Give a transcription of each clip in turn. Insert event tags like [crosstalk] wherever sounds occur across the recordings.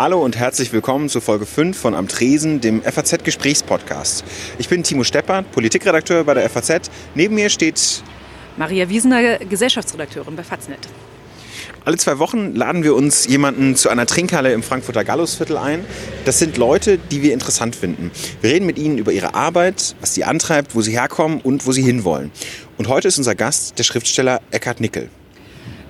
Hallo und herzlich willkommen zu Folge 5 von Am Tresen, dem FAZ-Gesprächspodcast. Ich bin Timo Steppert, Politikredakteur bei der FAZ. Neben mir steht Maria Wiesener, Gesellschaftsredakteurin bei Faznet. Alle zwei Wochen laden wir uns jemanden zu einer Trinkhalle im Frankfurter Gallusviertel ein. Das sind Leute, die wir interessant finden. Wir reden mit ihnen über ihre Arbeit, was sie antreibt, wo sie herkommen und wo sie hinwollen. Und heute ist unser Gast der Schriftsteller Eckhard Nickel.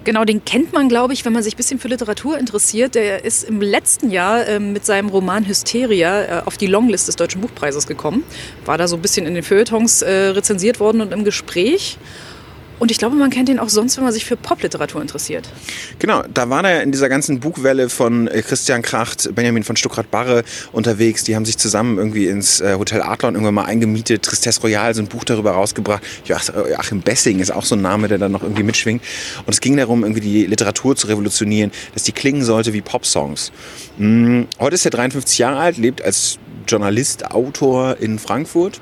Genau, den kennt man, glaube ich, wenn man sich ein bisschen für Literatur interessiert. Der ist im letzten Jahr äh, mit seinem Roman Hysteria äh, auf die Longlist des Deutschen Buchpreises gekommen. War da so ein bisschen in den Feuilletons äh, rezensiert worden und im Gespräch. Und ich glaube, man kennt ihn auch sonst, wenn man sich für Popliteratur interessiert. Genau, da war er in dieser ganzen Buchwelle von äh, Christian Kracht, Benjamin von Stuckrad-Barre unterwegs. Die haben sich zusammen irgendwie ins äh, Hotel Adlon irgendwann mal eingemietet. Tristesse Royale, so ein Buch darüber rausgebracht. Joachim Bessing ist auch so ein Name, der dann noch irgendwie mitschwingt. Und es ging darum, irgendwie die Literatur zu revolutionieren, dass die klingen sollte wie Popsongs. Hm, heute ist er 53 Jahre alt, lebt als Journalist, Autor in Frankfurt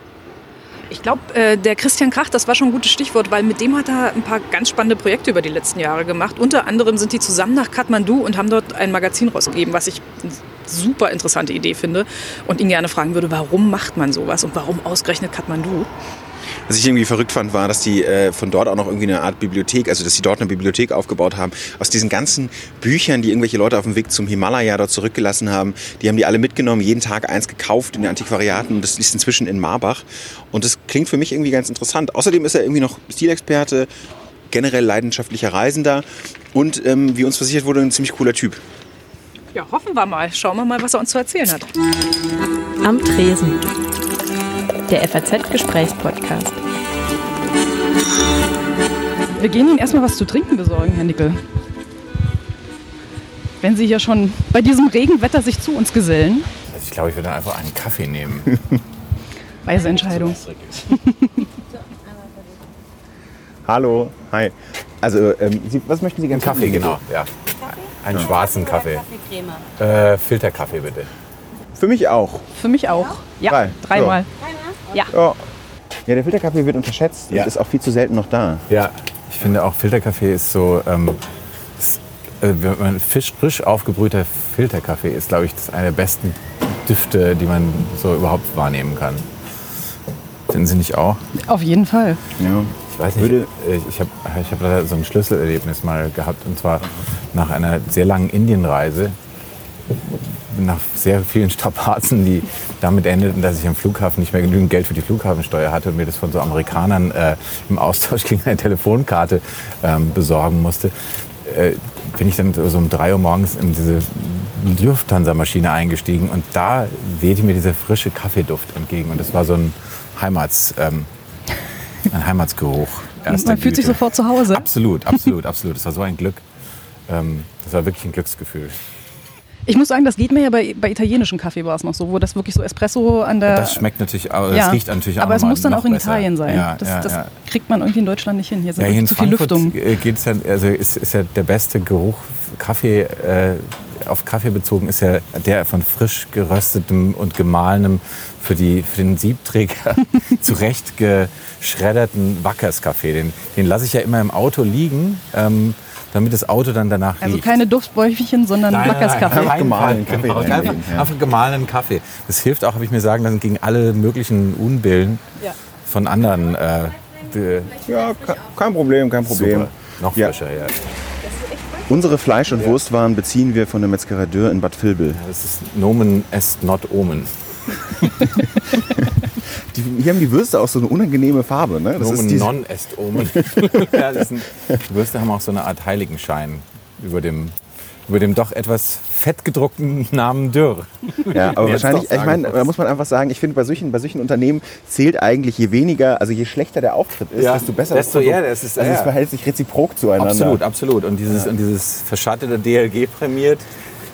ich glaube, äh, der Christian Krach, das war schon ein gutes Stichwort, weil mit dem hat er ein paar ganz spannende Projekte über die letzten Jahre gemacht. Unter anderem sind die zusammen nach Kathmandu und haben dort ein Magazin rausgegeben, was ich eine super interessante Idee finde und ihn gerne fragen würde, warum macht man sowas und warum ausgerechnet Kathmandu? Was ich irgendwie verrückt fand, war, dass die äh, von dort auch noch irgendwie eine Art Bibliothek, also dass sie dort eine Bibliothek aufgebaut haben. Aus diesen ganzen Büchern, die irgendwelche Leute auf dem Weg zum Himalaya dort zurückgelassen haben, die haben die alle mitgenommen, jeden Tag eins gekauft in den Antiquariaten und das ist inzwischen in Marbach. Und das klingt für mich irgendwie ganz interessant. Außerdem ist er irgendwie noch Stilexperte, generell leidenschaftlicher Reisender und ähm, wie uns versichert wurde, ein ziemlich cooler Typ. Ja, hoffen wir mal. Schauen wir mal, was er uns zu erzählen hat. Am Tresen der FAZ-Gesprächspodcast. Wir gehen Ihnen erstmal was zu trinken besorgen, Herr Nickel. Wenn Sie hier schon bei diesem Regenwetter sich zu uns gesellen. Also ich glaube, ich würde einfach einen Kaffee nehmen. [laughs] Weise Entscheidung. [laughs] Hallo, hi. Also, ähm, Sie, was möchten Sie gerne? Kaffee, genau, ja. Einen schwarzen Kaffee. Äh, Filterkaffee bitte. Für mich auch. Für mich auch. Ja, Drei. Ja. Ja. Ja, der Filterkaffee wird unterschätzt Ja. und ist auch viel zu selten noch da. Ja, ich finde auch Filterkaffee ist so, ähm, ist, äh, wenn man fisch, frisch aufgebrühter Filterkaffee ist, glaube ich, das eine der besten Düfte, die man so überhaupt wahrnehmen kann. Finden Sie nicht auch? Auf jeden Fall. Ja. Ich weiß nicht, äh, ich habe ich hab da so ein Schlüsselerlebnis mal gehabt und zwar nach einer sehr langen Indienreise, nach sehr vielen Strapazen, die damit endeten, dass ich am Flughafen nicht mehr genügend Geld für die Flughafensteuer hatte und mir das von so Amerikanern äh, im Austausch [laughs] gegen eine Telefonkarte ähm, besorgen musste. Äh, bin ich dann so um drei Uhr morgens in diese Lufthansa-Maschine eingestiegen und da wehte mir dieser frische Kaffeeduft entgegen und das war so ein Heimats, ähm, ein Heimatsgeruch. Man fühlt sich Güte. sofort zu Hause. Absolut, absolut, [laughs] absolut. Das war so ein Glück. Ähm, das war wirklich ein Glücksgefühl. Ich muss sagen, das geht mir ja bei, bei italienischen Kaffee war es noch so, wo das wirklich so Espresso an der. Das schmeckt natürlich, aber ja. das riecht natürlich auch Aber es muss dann auch in besser. Italien sein. Ja, das ja, das ja. kriegt man irgendwie in Deutschland nicht hin. Hier sind Ja, hier zu viel Lüftung. geht es dann, also ist, ist ja der beste Geruch Kaffee, äh, auf Kaffee bezogen, ist ja der von frisch geröstetem und gemahlenem für, die, für den Siebträger [laughs] zurecht geschredderten Wackerskaffee. Den, den lasse ich ja immer im Auto liegen, ähm, damit das Auto dann danach Also riecht. keine Duftbäuchchen, sondern Wackerskaffee. Einfach gemahlenen Kaffee Einfach, ja. einfach gemahlenen Kaffee. Das hilft auch, habe ich mir sagen lassen, gegen alle möglichen Unbillen Ja. von anderen. Äh, Ja, ke- kein Problem, kein Problem. super. Noch Ja. frischer, ja. Unsere Fleisch- und Wurstwaren beziehen wir von der Metzgerei Dürr in Bad Vilbel. Das ist Nomen est not Omen. [laughs] Die, hier haben die Würste auch so eine unangenehme Farbe. Ne? Das ist Nomen diese- non est Omen. [laughs] ja, das sind, die Würste haben auch so eine Art Heiligenschein über dem, über dem doch etwas fettgedruckten Namen Dürr. Ja, aber wahrscheinlich, ich meine, da muss man einfach sagen, ich finde, bei solchen, bei solchen Unternehmen zählt eigentlich, je weniger, also je schlechter der Auftritt ist, Ja, desto besser desto das Produkt. eher, das ist- also ja. es verhält sich reziprok zueinander. Absolut, absolut. Und dieses, und dieses verschattete DLG prämiert.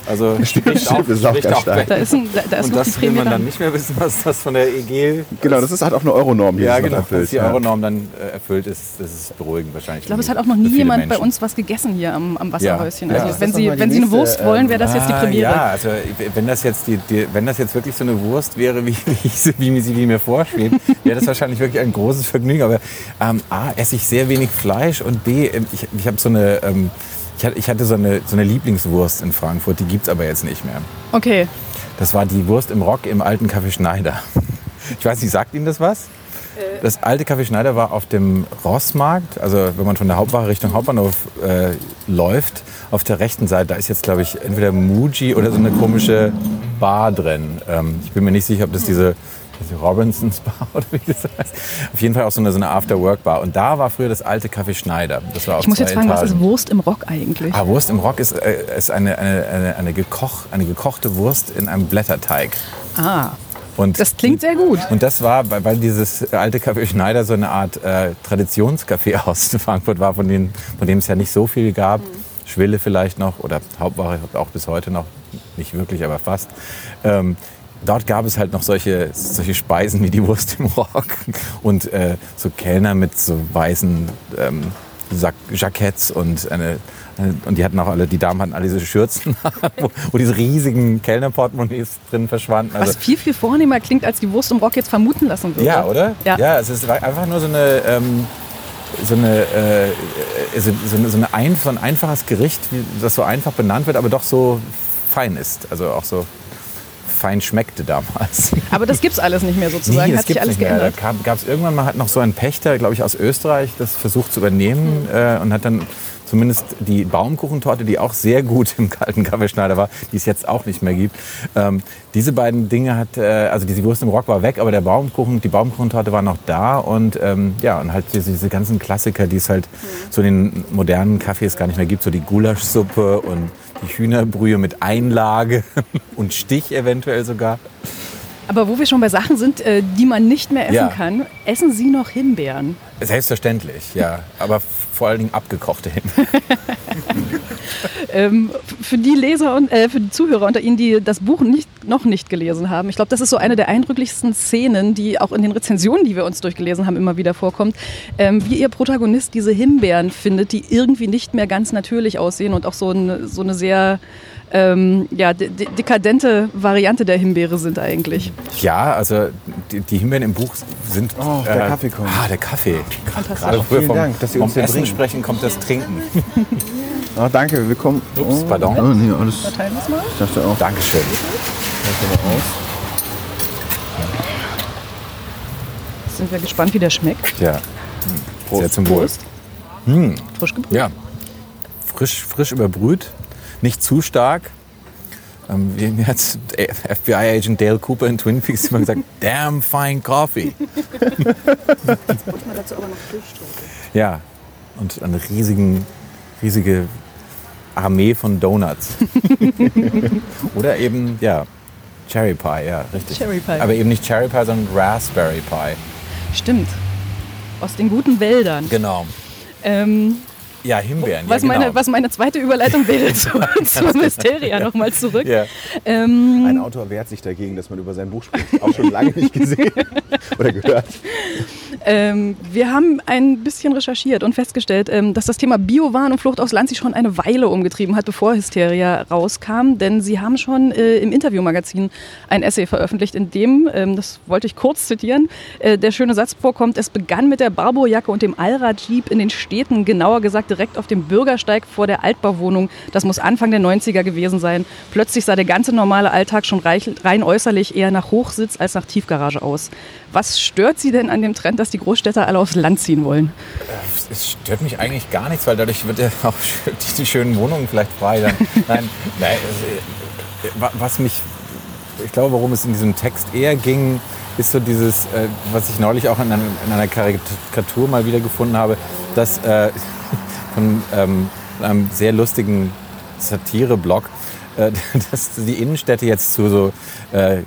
Also [laughs] auch spricht ganz auch stark. Da ist, ein, da, da ist Und das will man dann nicht mehr wissen, was das von der EG Genau, das ist halt auch eine Euronorm, die ja, genau, erfüllt. dass die. Euronorm dann äh, erfüllt ist, das ist beruhigend wahrscheinlich. Ich glaube, es hat auch noch nie jemand bei Menschen. uns was gegessen hier am, am Wasserhäuschen. Ja. Also Ja. wenn Sie, wenn Sie eine nächste, Wurst wollen, wäre das jetzt die Ah, Premiere. Ja, also wenn das jetzt, die, die, wenn das jetzt wirklich so eine Wurst wäre, wie, [laughs] wie, ich sie- wie mir sie wie mir vorschwebt, wäre das wahrscheinlich wirklich ein großes Vergnügen. Aber ähm, A, esse ich sehr wenig Fleisch und B, ähm, ich, ich habe so eine... Ähm, Ich hatte, ich hatte so, eine, so eine Lieblingswurst in Frankfurt, die gibt es aber jetzt nicht mehr. Okay. Das war die Wurst im Rock im alten Café Schneider. Ich weiß nicht, sagt Ihnen das was? Das alte Café Schneider war auf dem Rossmarkt, also wenn man von der Hauptwache Richtung Hauptbahnhof äh, läuft, auf der rechten Seite, da ist jetzt glaube ich entweder Muji oder so eine komische Bar drin. Ähm, ich bin mir nicht sicher, ob das diese, diese Robinsons Bar [laughs] oder wie heißt. Auf jeden Fall auch so eine, so eine After-Work-Bar. Und da war früher das alte Café Schneider. Das war Ich muss jetzt fragen, was Etagen. ist Wurst im Rock eigentlich? Ah, Wurst im Rock ist, äh, ist eine, eine, eine, eine, gekoch, eine gekochte Wurst in einem Blätterteig. Ah, Und das klingt sehr gut. und das war, weil dieses alte Café Schneider so eine Art äh, Traditionscafé [laughs] aus Frankfurt war, von, denen, von dem es ja nicht so viel gab. Schwille vielleicht noch oder Hauptwache auch bis heute noch, nicht wirklich, aber fast. Ähm, dort gab es halt noch solche, solche Speisen wie die Wurst im Rock und äh, so Kellner mit so weißen ähm, Sack Jacketts und eine, eine, und die hatten auch alle, die Damen hatten alle diese Schürzen, [laughs] wo, wo diese riesigen Kellnerportemonnaies drin verschwanden. Also Was viel, viel vornehmer klingt, als die Wurst im Rock jetzt vermuten lassen würde. ja, oder? Ja. ja es ist einfach nur so eine, ähm, so, eine, äh, so, so, eine, so, eine ein, so ein einfaches Gericht, das so einfach benannt wird, aber doch so fein ist. Also auch so fein schmeckte damals. Aber das gibt's alles nicht mehr sozusagen. das Hat sich alles nicht mehr. geändert. Da gab es irgendwann mal hat noch so einen Pächter, glaube ich, aus Österreich, das versucht zu übernehmen Hm. äh, und hat dann zumindest die Baumkuchentorte, die auch sehr gut im kalten Kaffeeschneider war, die es jetzt auch nicht mehr gibt. Ähm, diese beiden Dinge hat, äh, also diese Wurst im Rock war weg, aber der Baumkuchen, die Baumkuchentorte war noch da und ähm, ja und halt diese, diese ganzen Klassiker, die es halt so in den modernen Cafés gar nicht mehr gibt, so die Gulaschsuppe und die Hühnerbrühe mit Einlage [laughs] und Stich eventuell sogar. Aber wo wir schon bei Sachen sind, äh, die man nicht mehr essen Ja. kann, essen Sie noch Himbeeren? Selbstverständlich, ja. [laughs] Aber vor allen Dingen abgekochte Himbeeren. [laughs] Ähm, für die Leser und äh, für die Zuhörer unter Ihnen, die das Buch nicht, noch nicht gelesen haben, ich glaube, das ist so eine der eindrücklichsten Szenen, die auch in den Rezensionen, die wir uns durchgelesen haben, immer wieder vorkommt, ähm, wie Ihr Protagonist diese Himbeeren findet, die irgendwie nicht mehr ganz natürlich aussehen und auch so eine, so eine sehr ähm, ja, de de dekadente Variante der Himbeere sind eigentlich. Ja, also die, die Himbeeren im Buch sind. Oh, der Kaffee kommt. Ah, der Kaffee. Fantastisch. Gerade wir Vielen vom, Dank, dass Sie vom uns den Essen bringen. sprechen, kommt das Trinken. [laughs] Oh, danke, willkommen. Ups, pardon. Oh, nee, alles. Teilen wir's mal? Ich dachte auch. Dankeschön. Sind wir gespannt, wie der schmeckt. Ja. Sehr zum Wohl. Prost. Frisch gebrüht. Ja. Frisch, frisch überbrüht, nicht zu stark. Ähm, wie mir hat FBI-Agent Dale Cooper in Twin Peaks immer gesagt, [laughs] damn fine coffee. [laughs] Ja, und eine riesigen, riesige Armee von Donuts. [laughs] Oder eben, ja, Cherry Pie, ja, richtig. Cherry Pie. Aber eben nicht Cherry Pie, sondern Raspberry Pie. Stimmt. Aus den guten Wäldern. Genau. Ähm, Ja, Himbeeren. was, ja, genau. meine, was meine zweite Überleitung wäre [laughs] zu, zur Mysteria nochmal zurück. Ja. Ähm, Ein Autor wehrt sich dagegen, dass man über sein Buch spricht. Auch schon lange nicht gesehen [laughs] oder gehört. ähm, wir haben ein bisschen recherchiert und festgestellt, ähm, dass das Thema Biowaren und Flucht aus Land sich schon eine Weile umgetrieben hat, bevor Hysteria rauskam. Denn sie haben schon äh, im Interviewmagazin ein Essay veröffentlicht, in dem, ähm, das wollte ich kurz zitieren, äh, der schöne Satz vorkommt, es begann mit der Barbo-Jacke und dem Allrad-Jeep in den Städten, genauer gesagt direkt auf dem Bürgersteig vor der Altbauwohnung. Das muss Anfang der 90er gewesen sein. Plötzlich sah der ganze normale Alltag schon rein äußerlich eher nach Hochsitz als nach Tiefgarage aus. Was stört Sie denn an dem Trend, dass die Großstädter alle aufs Land ziehen wollen? Es stört mich eigentlich gar nichts, weil dadurch wird ja [laughs] auch die, schönen Wohnungen vielleicht frei. Dann, [laughs] nein, nein, äh, wa- was mich, ich glaube, worum es in diesem Text eher ging, ist so dieses, äh, was ich neulich auch in einer Karikatur mal wieder gefunden habe, dass äh, [laughs] von ähm, einem sehr lustigen Satire-Blog, äh, [laughs] dass die Innenstädte jetzt zu so äh,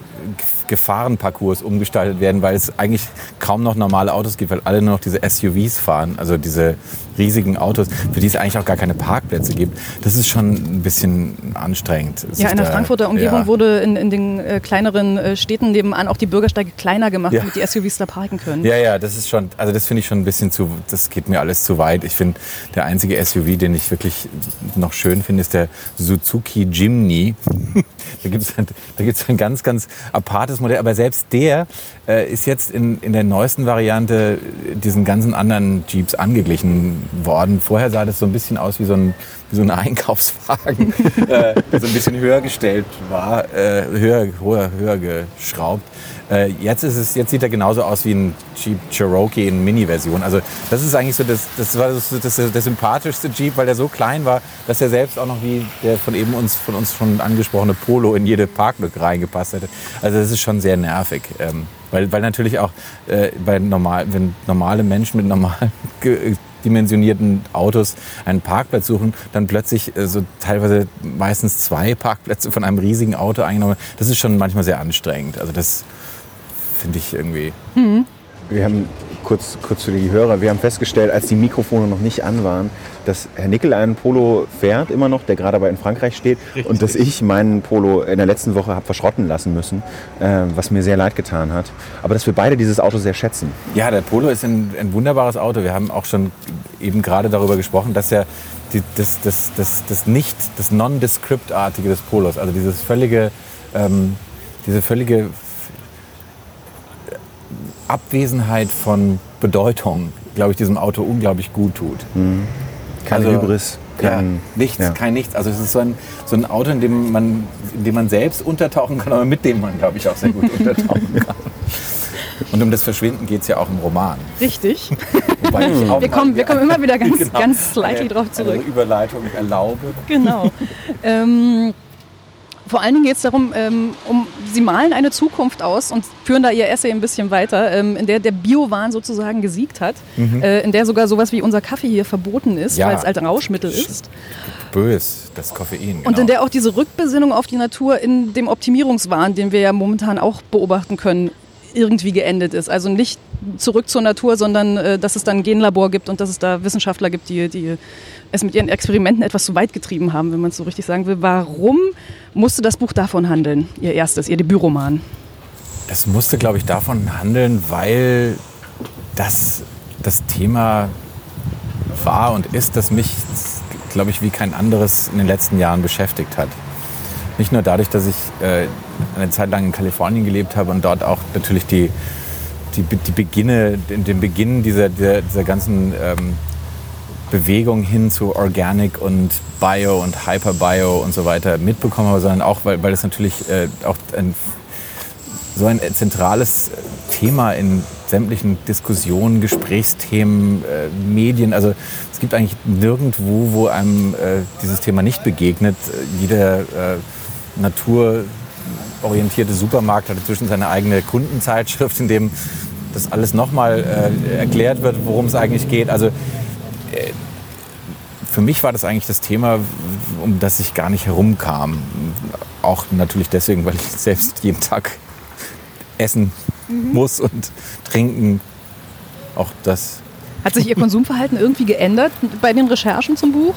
Gefahrenparcours umgestaltet werden, weil es eigentlich kaum noch normale Autos gibt, weil alle nur noch diese SUVs fahren, also diese riesigen Autos, für die es eigentlich auch gar keine Parkplätze gibt. Das ist schon ein bisschen anstrengend. Ja, in der Frankfurter Umgebung ja. wurde in, in den äh, kleineren äh, Städten nebenan auch die Bürgersteige kleiner gemacht, Ja. damit die SUVs da parken können. Ja, ja, das ist schon, also das finde ich schon ein bisschen zu, das geht mir alles zu weit. Ich finde, der einzige SUV, den ich wirklich noch schön finde, ist der Suzuki Jimny. [laughs] da gibt es ein, da gibt's ein ganz, ganz apartes altes Modell, aber selbst der äh, ist jetzt in, in der neuesten Variante diesen ganzen anderen Jeeps angeglichen worden. Vorher sah das so ein bisschen aus wie so ein, wie so ein [laughs] Einkaufswagen, äh, der so ein bisschen höher gestellt war, äh, höher, höher, höher geschraubt. Äh, jetzt, ist es, jetzt sieht er genauso aus wie ein Jeep Cherokee in Mini-Version. Also das ist eigentlich so das, das war das, das, das, sympathischste Jeep, weil der so klein war, dass er selbst auch noch wie der von eben uns, von uns schon angesprochene Polo in jede Parklücke reingepasst hätte. Also das ist schon sehr nervig. Ähm, weil, weil natürlich auch äh, bei normal, wenn normale Menschen mit normal [laughs] dimensionierten Autos einen Parkplatz suchen, dann plötzlich äh, so teilweise meistens zwei Parkplätze von einem riesigen Auto eingenommen. Das ist schon manchmal sehr anstrengend. Also das finde ich irgendwie. Mhm. Wir haben kurz, kurz für die Hörer, wir haben festgestellt, als die Mikrofone noch nicht an waren, dass Herr Nickel einen Polo fährt immer noch, der gerade aber in Frankreich steht Richtig. und dass ich meinen Polo in der letzten Woche habe verschrotten lassen müssen, äh, was mir sehr leid getan hat. Aber dass wir beide dieses Auto sehr schätzen. Ja, der Polo ist ein, ein wunderbares Auto. Wir haben auch schon eben gerade darüber gesprochen, dass ja die, das, das, das, das nicht, das Non-Descript-artige des Polos, also dieses völlige, ähm, diese völlige Abwesenheit von Bedeutung, glaube ich, diesem Auto unglaublich gut tut. Mhm. Keine also, Hybris. Kein, ja, nichts, ja. kein nichts. Also es ist so ein, so ein Auto, in dem, man, in dem man selbst untertauchen kann, aber mit dem man, glaube ich, auch sehr gut [laughs] untertauchen kann. Und um das Verschwinden geht es ja auch im Roman. Richtig. wir, kommen, wir kommen immer wieder [laughs] ganz, genau, ganz slightly drauf zurück. Eine Überleitung erlaube. Genau. [laughs] ähm, vor allen Dingen geht es darum, ähm, um, sie malen eine Zukunft aus und führen da ihr Essay ein bisschen weiter, ähm, in der der Biowahn sozusagen gesiegt hat, mhm. äh, in der sogar sowas wie unser Kaffee hier verboten ist, ja. weil es als Rauschmittel ist. Bös, das Koffein. Genau. Und in der auch diese Rückbesinnung auf die Natur in dem Optimierungswahn, den wir ja momentan auch beobachten können, irgendwie geendet ist. Also nicht zurück zur Natur, sondern äh, dass es dann ein Genlabor gibt und dass es da Wissenschaftler gibt, die, die es mit ihren Experimenten etwas zu weit getrieben haben, wenn man es so richtig sagen will. Warum musste das Buch davon handeln, Ihr erstes, Ihr Debütroman? Das musste, glaube ich, davon handeln, weil das das Thema war und ist, das mich, glaube ich, wie kein anderes in den letzten Jahren beschäftigt hat. Nicht nur dadurch, dass ich äh, eine Zeit lang in Kalifornien gelebt habe und dort auch natürlich die, die, die Beginne, den Beginn dieser, dieser, dieser ganzen ähm, Bewegung hin zu Organic und Bio und Hyperbio und so weiter mitbekommen habe, sondern auch, weil, weil es natürlich äh, auch ein, so ein zentrales Thema in sämtlichen Diskussionen, Gesprächsthemen, äh, Medien, also es gibt eigentlich nirgendwo, wo einem äh, dieses Thema nicht begegnet. Jeder äh, naturorientierte Supermarkt hat inzwischen seine eigene Kundenzeitschrift, in dem das alles nochmal äh, erklärt wird, worum es eigentlich geht. Also äh, für mich war das eigentlich das Thema, um das ich gar nicht herumkam. Auch natürlich deswegen, weil ich selbst jeden Tag essen mhm. muss und trinken. Auch das. Hat sich Ihr Konsumverhalten irgendwie geändert bei den Recherchen zum Buch?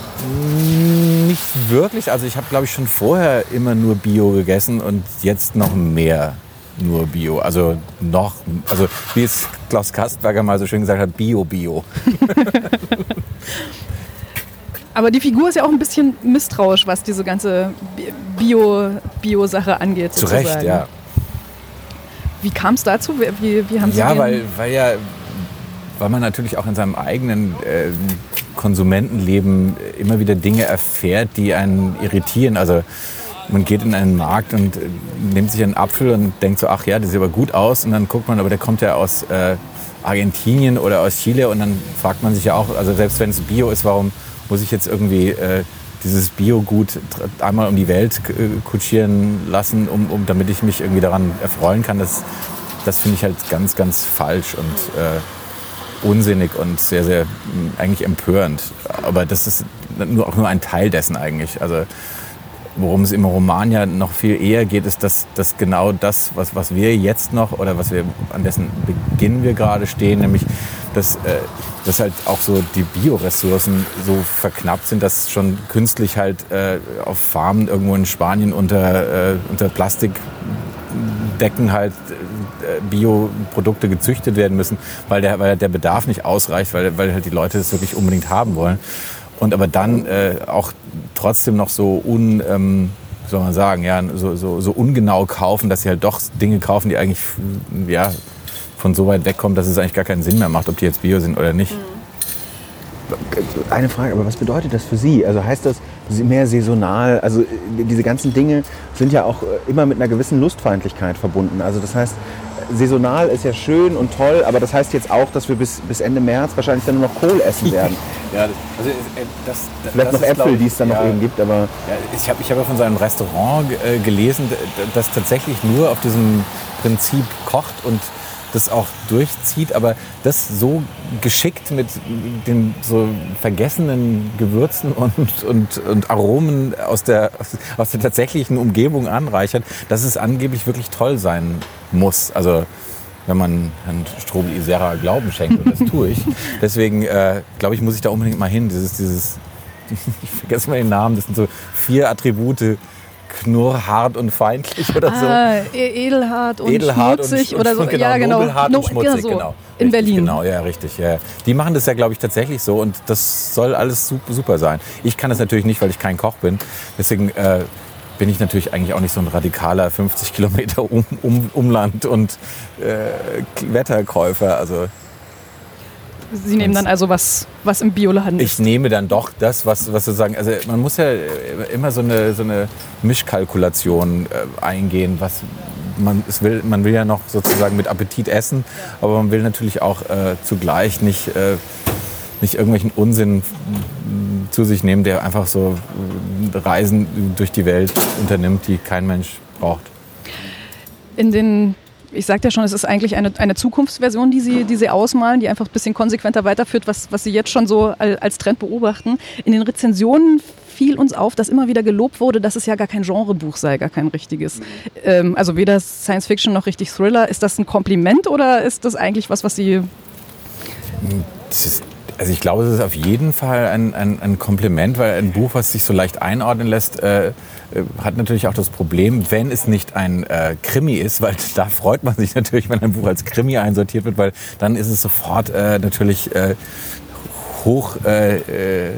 Nicht wirklich. Also ich habe, glaube ich, schon vorher immer nur Bio gegessen und jetzt noch mehr nur Bio. Also noch, also wie es Klaus Kastberger mal so schön gesagt hat, Bio-Bio. [laughs] Aber die Figur ist ja auch ein bisschen misstrauisch, was diese ganze Bio-Sache Bio angeht. Zu Recht, ja. Wie kam es dazu? Wie, wie haben Sie ja, weil, weil ja, weil man natürlich auch in seinem eigenen äh, Konsumentenleben immer wieder Dinge erfährt, die einen irritieren. Also man geht in einen Markt und äh, nimmt sich einen Apfel und denkt so, ach ja, das sieht aber gut aus. Und dann guckt man, aber der kommt ja aus äh, Argentinien oder aus Chile. Und dann fragt man sich ja auch, also selbst wenn es Bio ist, warum muss ich jetzt irgendwie äh, dieses Biogut einmal um die Welt äh, kutschieren lassen, um, um, damit ich mich irgendwie daran erfreuen kann? Das, das finde ich halt ganz, ganz falsch und äh, unsinnig und sehr, sehr eigentlich empörend. Aber das ist nur, auch nur ein Teil dessen eigentlich. Also Worum es im Roman ja noch viel eher geht, ist, dass, dass genau das, was, was wir jetzt noch oder was wir an dessen Beginn wir gerade stehen, nämlich dass, äh, dass halt auch so die Bioressourcen so verknappt sind, dass schon künstlich halt äh, auf Farmen irgendwo in Spanien unter, äh, unter Plastikdecken halt äh, Bioprodukte gezüchtet werden müssen, weil der, weil der Bedarf nicht ausreicht, weil, weil halt die Leute das wirklich unbedingt haben wollen. Und aber dann äh, auch trotzdem noch so un, ähm, soll man sagen, ja, so, so, so ungenau kaufen, dass sie halt doch Dinge kaufen, die eigentlich ja, von so weit wegkommen, dass es eigentlich gar keinen Sinn mehr macht, ob die jetzt Bio sind oder nicht. Eine Frage, aber was bedeutet das für Sie? Also heißt das mehr saisonal? Also äh, diese ganzen Dinge sind ja auch äh, immer mit einer gewissen Lustfeindlichkeit verbunden. Also das heißt, saisonal ist ja schön und toll, aber das heißt jetzt auch, dass wir bis, bis Ende März wahrscheinlich dann nur noch Kohl essen [laughs] werden. ja, also äh, das, das, Vielleicht das noch Äpfel, ich, die es dann noch ja, eben gibt, aber Ja, ich habe ich hab ja von seinem Restaurant äh, gelesen, das tatsächlich nur auf diesem Prinzip kocht und das auch durchzieht, aber das so geschickt mit den so vergessenen Gewürzen und, und, und Aromen aus der, aus der tatsächlichen Umgebung anreichert, dass es angeblich wirklich toll sein muss. Also wenn man Herrn Strobel Isera Glauben schenkt, und das tue ich. [laughs] Deswegen äh, glaube ich, muss ich da unbedingt mal hin. Dieses, dieses, [laughs] ich vergesse mal den Namen, das sind so vier Attribute, knurrhart und feindlich oder so. Ah, e- edelhart und Edelhart schmutzig und, oder so. genau, ja, genau. nobelhart No- und schmutzig, ja, so. genau. In Richtig, Berlin. Genau, ja, richtig. Ja. Die machen das ja, glaube ich, tatsächlich so und das soll alles super, super sein. Ich kann das natürlich nicht, weil ich kein Koch bin. Deswegen äh, bin ich natürlich eigentlich auch nicht so ein radikaler 50 Kilometer um, um, Umland und äh, Wetterkäufer. Also Sie nehmen dann also was, was im Bioladen ich ist. nehme dann doch das, was, was sozusagen, also man muss ja immer so eine, so eine Mischkalkulation äh, eingehen, was man, es will, man will ja noch sozusagen mit Appetit essen, aber man will natürlich auch äh, zugleich nicht, äh, nicht irgendwelchen Unsinn mm, zu sich nehmen, der einfach so äh, Reisen durch die Welt unternimmt, die kein Mensch braucht. In den, ich sagte ja schon, es ist eigentlich eine, eine Zukunftsversion, die Sie, die Sie ausmalen, die einfach ein bisschen konsequenter weiterführt, was, was Sie jetzt schon so al- als Trend beobachten. In den Rezensionen fiel uns auf, dass immer wieder gelobt wurde, dass es ja gar kein Genrebuch sei, gar kein richtiges. Ähm, also weder Science Fiction noch richtig Thriller. Ist das ein Kompliment oder ist das eigentlich was, was Sie Das ist, also ich glaube, es ist auf jeden Fall ein, ein, ein Kompliment, weil ein Buch, was sich so leicht einordnen lässt, äh, äh, hat natürlich auch das Problem, wenn es nicht ein äh, Krimi ist, weil [laughs] da freut man sich natürlich, wenn ein Buch als Krimi einsortiert wird, weil dann ist es sofort äh, natürlich äh, hoch äh, äh,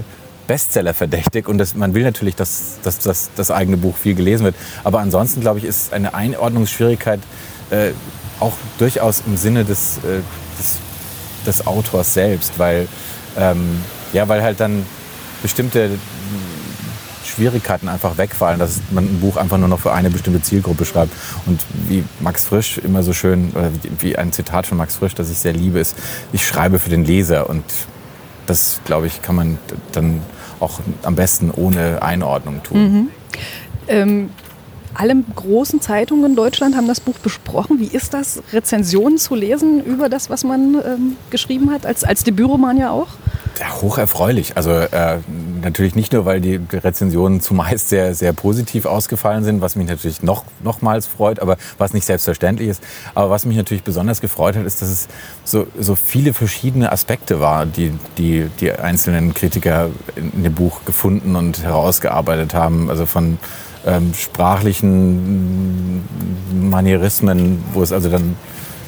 Bestseller verdächtig und das, man will natürlich, dass, dass, dass das eigene Buch viel gelesen wird. Aber ansonsten, glaube ich, ist eine Einordnungsschwierigkeit äh, auch durchaus im Sinne des, äh, des des Autors selbst, weil, ähm, ja, weil halt dann bestimmte Schwierigkeiten einfach wegfallen, dass man ein Buch einfach nur noch für eine bestimmte Zielgruppe schreibt. Und wie Max Frisch immer so schön, oder wie- ein Zitat von Max Frisch, das ich sehr liebe, ist, ich schreibe für den Leser. Und das, glaube ich, kann man dann auch am besten ohne Einordnung tun. Ähm, alle großen Zeitungen in Deutschland haben das Buch besprochen. Wie ist das, Rezensionen zu lesen über das, was man ähm, geschrieben hat, als, als Debütroman ja auch? Ja, hocherfreulich. Also äh, natürlich nicht nur, weil die Rezensionen zumeist sehr, sehr positiv ausgefallen sind, was mich natürlich noch, nochmals freut, aber was nicht selbstverständlich ist. Aber was mich natürlich besonders gefreut hat, ist, dass es so, so viele verschiedene Aspekte war, die, die die einzelnen Kritiker in, dem Buch gefunden und herausgearbeitet haben. Also von ähm, sprachlichen Manierismen, wo es also dann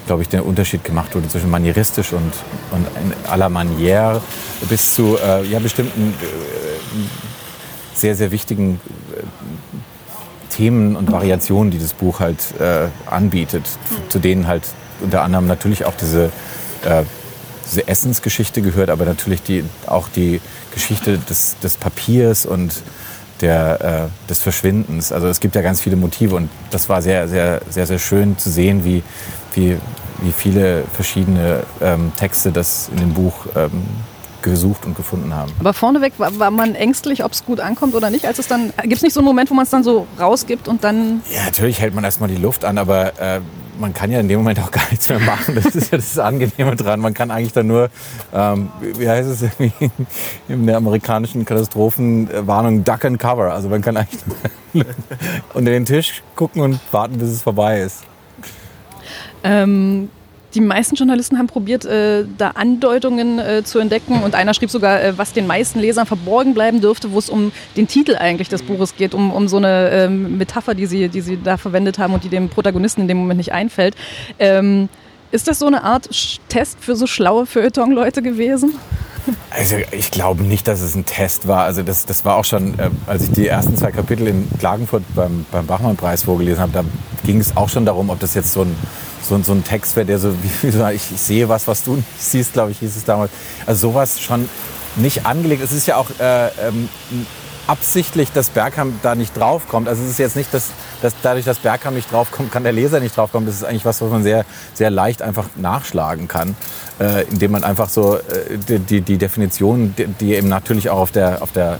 glaube ich, der Unterschied gemacht wurde zwischen manieristisch und, und in aller Manière bis zu äh, ja, bestimmten äh, sehr, sehr wichtigen äh, Themen und Variationen, die das Buch halt äh, anbietet, zu denen halt unter anderem natürlich auch diese, äh, diese Essensgeschichte gehört, aber natürlich die, auch die Geschichte des, des Papiers und der, äh, des Verschwindens. Also es gibt ja ganz viele Motive und das war sehr, sehr, sehr, sehr schön zu sehen, wie, wie, wie viele verschiedene ähm, Texte das in dem Buch ähm, gesucht und gefunden haben. Aber vorneweg war, war man ängstlich, ob es gut ankommt oder nicht. Als es dann gibt es nicht so einen Moment, wo man es dann so rausgibt und dann Ja, natürlich hält man erstmal die Luft an, aber äh, man kann ja in dem Moment auch [laughs] gar nichts mehr machen. Das ist ja das Angenehme dran. Man kann eigentlich dann nur, ähm, wie heißt es irgendwie in der amerikanischen Katastrophenwarnung, duck and cover. Also man kann eigentlich nur [laughs] unter den Tisch gucken und warten, bis es vorbei ist. ähm, die meisten Journalisten haben probiert, äh, da Andeutungen äh, zu entdecken. Und einer schrieb sogar, äh, was den meisten Lesern verborgen bleiben dürfte, wo es um den Titel eigentlich des Buches geht, um, um so eine ähm, Metapher, die sie, die sie da verwendet haben und die dem Protagonisten in dem Moment nicht einfällt. Ähm, ist das so eine Art Test für so schlaue Feuilleton-Leute gewesen? [laughs] Also ich glaube nicht, dass es ein Test war. Also das, das war auch schon, äh, als ich die ersten zwei Kapitel in Klagenfurt beim, beim Bachmann-Preis vorgelesen habe, da ging es auch schon darum, ob das jetzt so ein, so, ein- so ein Text wäre, der so, wie, wie ich, ich sehe was, was du nicht siehst, glaube ich, hieß es damals. Also sowas schon nicht angelegt. Es ist ja auch äh, ähm, absichtlich, dass Bergham da nicht draufkommt. Also es ist jetzt nicht, dass, dass dadurch, dass Bergham nicht draufkommt, kann der Leser nicht draufkommen. Das ist eigentlich was, was man sehr, sehr leicht einfach nachschlagen kann, äh, indem man einfach so äh, die, die, die Definition, die, die eben natürlich auch auf der, auf der,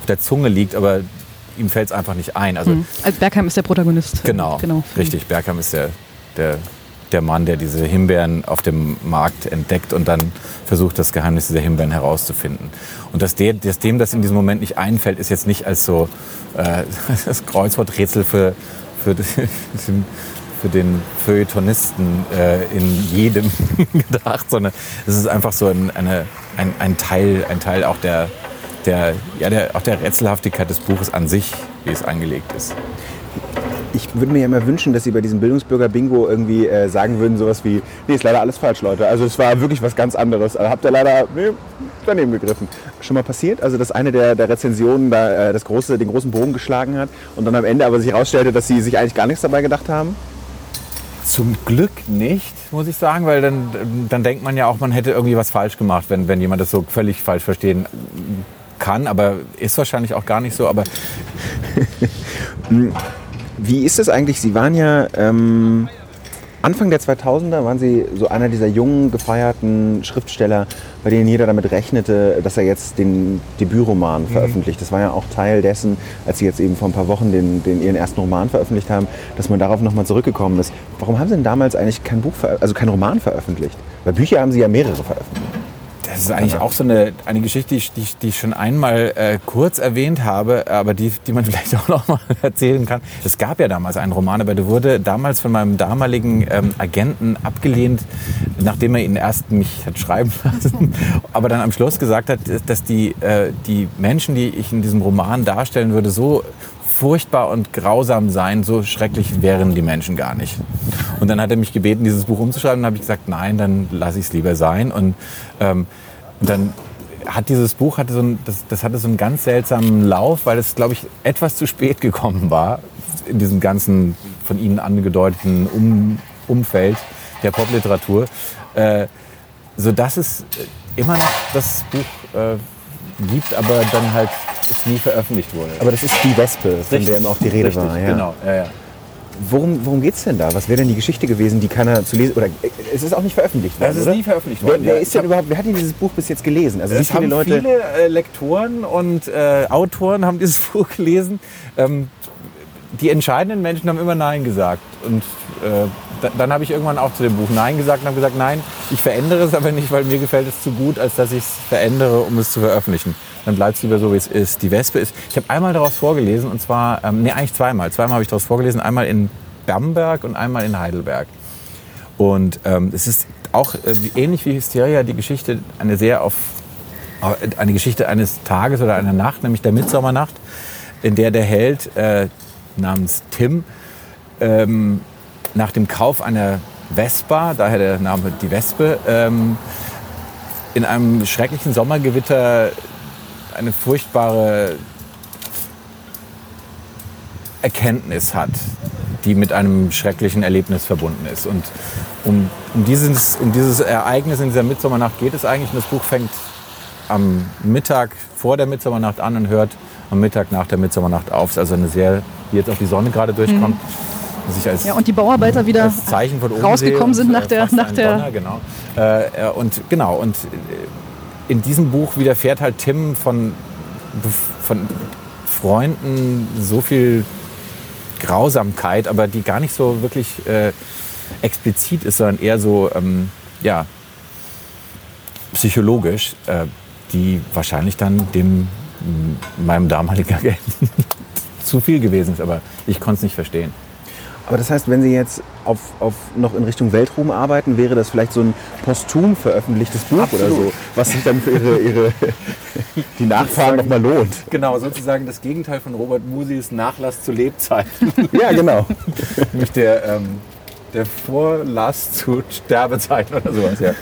auf der Zunge liegt, aber ihm fällt es einfach nicht ein. Also Als Bergheim ist der Protagonist. Genau, genau. richtig. Bergham ist der, der, der Mann, der diese Himbeeren auf dem Markt entdeckt und dann versucht, das Geheimnis dieser Himbeeren herauszufinden. Und dass, der, dass dem das in diesem Moment nicht einfällt, ist jetzt nicht als so äh, [laughs] das Kreuzworträtsel für, für, [laughs] den, für den Feuilletonisten äh, in jedem [laughs] gedacht, sondern es ist einfach so ein, eine, ein, ein, Teil, ein Teil auch der, der, ja, der, auch der Rätselhaftigkeit des Buches an sich, wie es angelegt ist. Ich würde mir ja immer wünschen, dass Sie bei diesem Bildungsbürger-Bingo irgendwie äh, sagen würden, sowas wie, nee, ist leider alles falsch, Leute. Also es war wirklich was ganz anderes. Also habt ihr leider nee, daneben gegriffen. Schon mal passiert? Also dass eine der, der Rezensionen da äh, das große, den großen Bogen geschlagen hat und dann am Ende aber sich herausstellte, dass sie sich eigentlich gar nichts dabei gedacht haben? Zum Glück nicht, muss ich sagen, weil dann, dann denkt man ja auch, man hätte irgendwie was falsch gemacht, wenn, wenn jemand das so völlig falsch verstehen kann. Aber ist wahrscheinlich auch gar nicht so. Aber [laughs] Wie ist es eigentlich? Sie waren ja ähm, Anfang der 2000er, waren Sie so einer dieser jungen, gefeierten Schriftsteller, bei denen jeder damit rechnete, dass er jetzt den Debütroman veröffentlicht. Das war ja auch Teil dessen, als Sie jetzt eben vor ein paar Wochen den, den Ihren ersten Roman veröffentlicht haben, dass man darauf nochmal zurückgekommen ist. Warum haben Sie denn damals eigentlich kein Buch, also keinen Roman veröffentlicht? Weil Bücher haben Sie ja mehrere veröffentlicht. Das ist eigentlich auch so eine, eine Geschichte, die, ich- die, ich- schon einmal äh, kurz erwähnt habe, aber die, die man [laughs] vielleicht auch noch mal erzählen kann. Es gab ja damals einen Roman, aber der wurde damals von meinem damaligen ähm, Agenten abgelehnt, nachdem er ihn erst mich hat schreiben [laughs] lassen, aber dann am Schluss gesagt hat, dass die, äh, die Menschen, die ich in diesem Roman darstellen würde, so furchtbar und grausam sein, so schrecklich wären die Menschen gar nicht. Und dann hat er mich gebeten, dieses Buch umzuschreiben. Dann habe ich gesagt, nein, dann lasse ich es lieber sein. Und, ähm, und dann hat dieses Buch hatte so ein, das, das hatte so einen ganz seltsamen Lauf, weil es, glaube ich, etwas zu spät [laughs] gekommen war in diesem ganzen von Ihnen angedeuteten um, Umfeld der Popliteratur, äh, sodass es immer noch das Buch äh, gibt, aber dann halt es nie veröffentlicht wurde. Aber das ist die Wespe, von der eben auch die Rede Richtig, war. Ja. Genau, ja, ja. Worum, worum geht es denn da? Was wäre denn die Geschichte gewesen, die keiner zu lesen... Oder es ist auch nicht veröffentlicht worden, Es ist oder? nie veröffentlicht Wer, worden. wer, ja. ist denn überhaupt, wer hat denn dieses Buch bis jetzt gelesen? Also wie Es viele haben Leute... viele äh, Lektoren und äh, Autoren haben dieses [laughs] Buch gelesen. Ähm, die entscheidenden Menschen haben immer Nein gesagt. Und äh, da, dann habe ich irgendwann auch zu dem Buch Nein gesagt und habe gesagt, nein, ich verändere es aber nicht, weil mir gefällt es zu gut, als dass ich es verändere, um es zu veröffentlichen. Dann bleibt es lieber so, wie es ist. Die Wespe ist, ich habe einmal daraus vorgelesen und zwar, ähm, nee, eigentlich zweimal. Zweimal habe ich daraus vorgelesen, einmal in Bamberg und einmal in Heidelberg. Und ähm, es ist auch äh, ähnlich wie Hysteria die Geschichte eine sehr auf äh, eine Geschichte eines Tages oder einer Nacht, nämlich der Mitsommernacht, in der der Held äh, namens Tim ähm, nach dem Kauf einer Vespa, daher der Name die Wespe, ähm, in einem schrecklichen Sommergewitter eine furchtbare Erkenntnis hat, die mit einem schrecklichen Erlebnis verbunden ist. Und um, um, dieses, um dieses Ereignis in dieser Mitsommernacht geht es eigentlich. Und das Buch fängt am Mittag vor der Mitsommernacht an und hört am Mittag nach der Mitsommernacht auf. Es ist also eine sehr, wie jetzt auch die Sonne gerade durchkommt. Sich als, Ja, und die Bauarbeiter wieder rausgekommen sind nach der, nach der Donner, genau. Äh, äh, und genau und äh, in diesem Buch widerfährt halt Tim von von Freunden so viel Grausamkeit, aber die gar nicht so wirklich äh, explizit ist, sondern eher so ähm, ja psychologisch, äh, die wahrscheinlich dann dem meinem damaligen [laughs] Agenten zu viel gewesen ist, aber ich konnte es nicht verstehen. Aber das heißt, wenn Sie jetzt auf, auf noch in Richtung Weltruhm arbeiten, wäre das vielleicht so ein posthum veröffentlichtes Buch oder Absolut. so, was sich dann für Ihre, ihre [laughs] die Nachfahren nochmal lohnt. Genau, sozusagen das Gegenteil von Robert Musis Nachlass zu Lebzeiten. [laughs] Ja, genau. [laughs] Nämlich der, ähm, der Vorlass zu Sterbezeiten oder sowas, ja.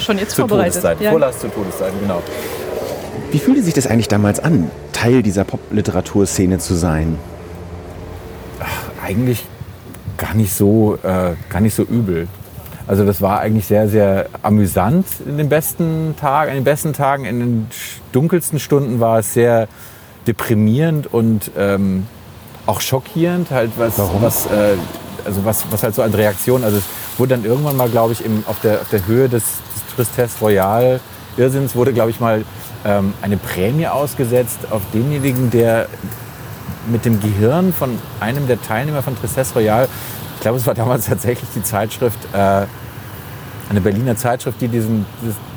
Schon jetzt zu vorbereitet. Todeszeiten. Ja. Vorlass zu Todeszeiten, genau. Wie fühlte sich das eigentlich damals an, Teil dieser Popliteraturszene zu sein? Eigentlich gar nicht so, äh, gar nicht so übel. Also das war eigentlich sehr, sehr amüsant in den besten Tagen, in den besten Tagen. In den dunkelsten Stunden war es sehr deprimierend und ähm, auch schockierend, halt was, was, äh, also was, was halt so als Reaktion. Also es wurde dann irgendwann mal, glaube ich, im, auf, der, auf der Höhe des, des Tristesse Royal Irrsinns wurde, glaube ich, mal ähm, eine Prämie ausgesetzt auf denjenigen, der mit dem Gehirn von einem der Teilnehmer von Tristesse Royal, ich glaube, es war damals [laughs] tatsächlich die Zeitschrift, äh, eine Berliner Zeitschrift, die diesen,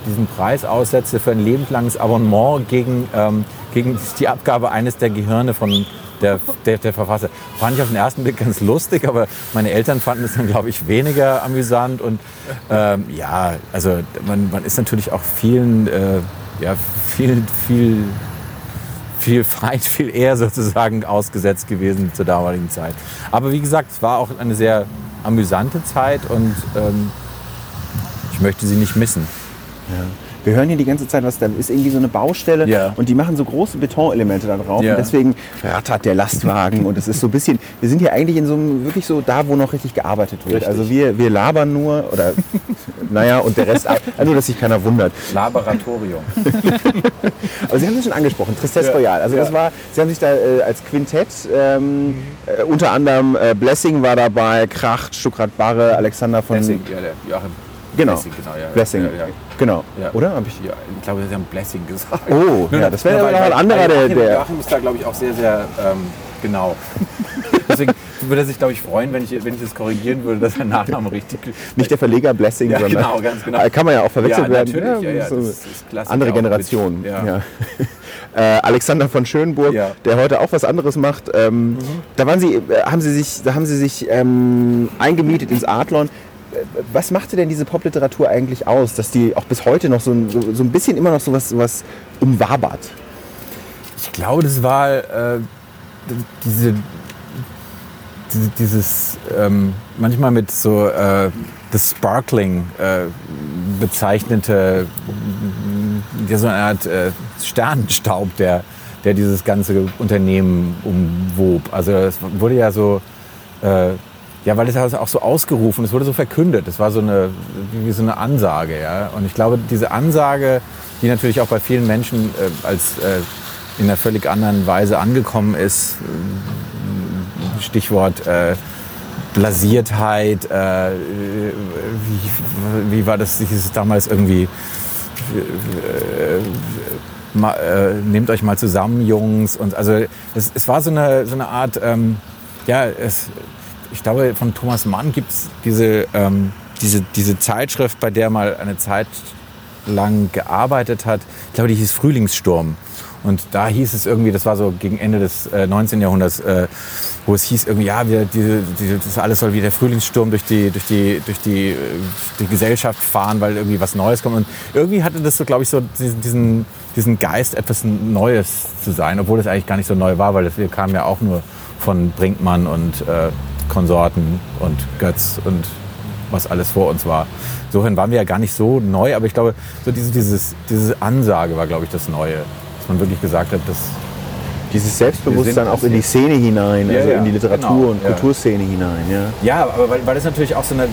diesen Preis aussetzte für ein lebenslanges Abonnement gegen, ähm, gegen die Abgabe eines der Gehirne von der, der, der Verfasser. Fand ich auf den ersten Blick ganz lustig, aber meine Eltern fanden es dann, glaube ich, weniger amüsant. Und ähm, ja, also man, man ist natürlich auch vielen, äh, ja, viel, viel viel Feind, [laughs] viel eher sozusagen ausgesetzt gewesen zur damaligen Zeit. Aber wie gesagt, es war auch eine sehr amüsante Zeit und ähm, ich möchte sie nicht missen. Wir hören hier die ganze Zeit, was da ist irgendwie so eine Baustelle Ja. und die machen so große Betonelemente da drauf Ja. und deswegen rattert der Lastwagen und es ist so ein bisschen, wir sind hier eigentlich in so einem, wirklich so da, wo noch richtig gearbeitet wird. Richtig. Also wir, wir labern nur oder [laughs] naja und der Rest ab, nur dass sich keiner wundert. Laboratorium. [laughs] Aber Sie haben es schon angesprochen, Tristesse Ja. Royal. Also das war, Sie haben sich da äh, als Quintett, ähm, äh, unter anderem äh, Blessing war dabei, Kracht, Stuckrad Barre, Alexander von... Blessing, ja, der Joachim Genau. Blessing, genau, ja. Blessing. Ja, ja. Genau. Ja. Oder? Hab ich, Ja, ich glaube, Sie haben Blessing gesagt. Oh, Nur ja, das wäre aber weil- noch ein anderer, der- Joachim, der- Joachim ist da, glaube ich, auch sehr, sehr ähm, genau. [laughs] Deswegen würde er sich, glaube ich, freuen, wenn ich, wenn ich das korrigieren würde, dass der Nachname richtig nicht der Verleger Blessing, Ja, sondern genau, ganz genau. Äh, kann man ja auch verwechselt Ja, werden. natürlich, ja, ja, so das ist Klassiker andere Generation. ja. Ja. [laughs] Äh, Alexander von Schönburg, Ja. der heute auch was anderes macht. Ähm, Da waren Sie, äh, haben Sie sich, da haben Sie sich ähm, eingemietet ins Adlon. Was machte denn diese Popliteratur eigentlich aus, dass die auch bis heute noch so, ein- so, so ein bisschen immer noch sowas, sowas umwabert? Ich glaube, das war äh, diese, diese, dieses ähm, manchmal mit so äh, das Sparkling äh, bezeichnete, ja, so eine Art äh, Sternenstaub, der, der dieses ganze Unternehmen umwob. Also es wurde ja so, äh, ja, weil es ja auch so ausgerufen, es wurde so verkündet. Es war so eine, wie so eine Ansage, ja. Und ich glaube, diese Ansage, die natürlich auch bei vielen Menschen äh, als äh, in einer völlig anderen Weise angekommen ist, äh, Stichwort äh, Blasiertheit, äh, wie, wie war das, hieß es damals irgendwie, äh, ma, nehmt euch mal zusammen, Jungs. Und also es, es war so eine, so eine Art, ähm, ja, es, ich glaube, von Thomas Mann gibt es diese, ähm, diese, diese Zeitschrift, bei der mal eine Zeit lang gearbeitet hat. Ich glaube, die hieß Frühlingssturm. Und da hieß es irgendwie, das war so gegen Ende des äh, 19. Jahrhunderts, äh, wo es hieß irgendwie, ja, wir, diese, diese, das alles soll wie der Frühlingssturm durch die, durch die, durch die, äh, die Gesellschaft fahren, weil irgendwie was Neues kommt. Und irgendwie hatte das so, glaube ich, so diesen, diesen, Geist, etwas Neues zu sein, obwohl es eigentlich gar nicht so neu war, weil das, wir kamen ja auch nur von Brinkmann und äh, Konsorten und Götz und was alles vor uns war. Insofern waren wir ja gar nicht so neu, aber ich glaube, so diese, dieses, diese Ansage war, glaube ich, das Neue. Dass man wirklich gesagt hat, dass Dieses Selbstbewusstsein auch in die Szene hinein, Ja, also ja, in die Literatur- genau, und ja. Kulturszene hinein. Ja. Ja, aber weil, weil das natürlich auch so eine,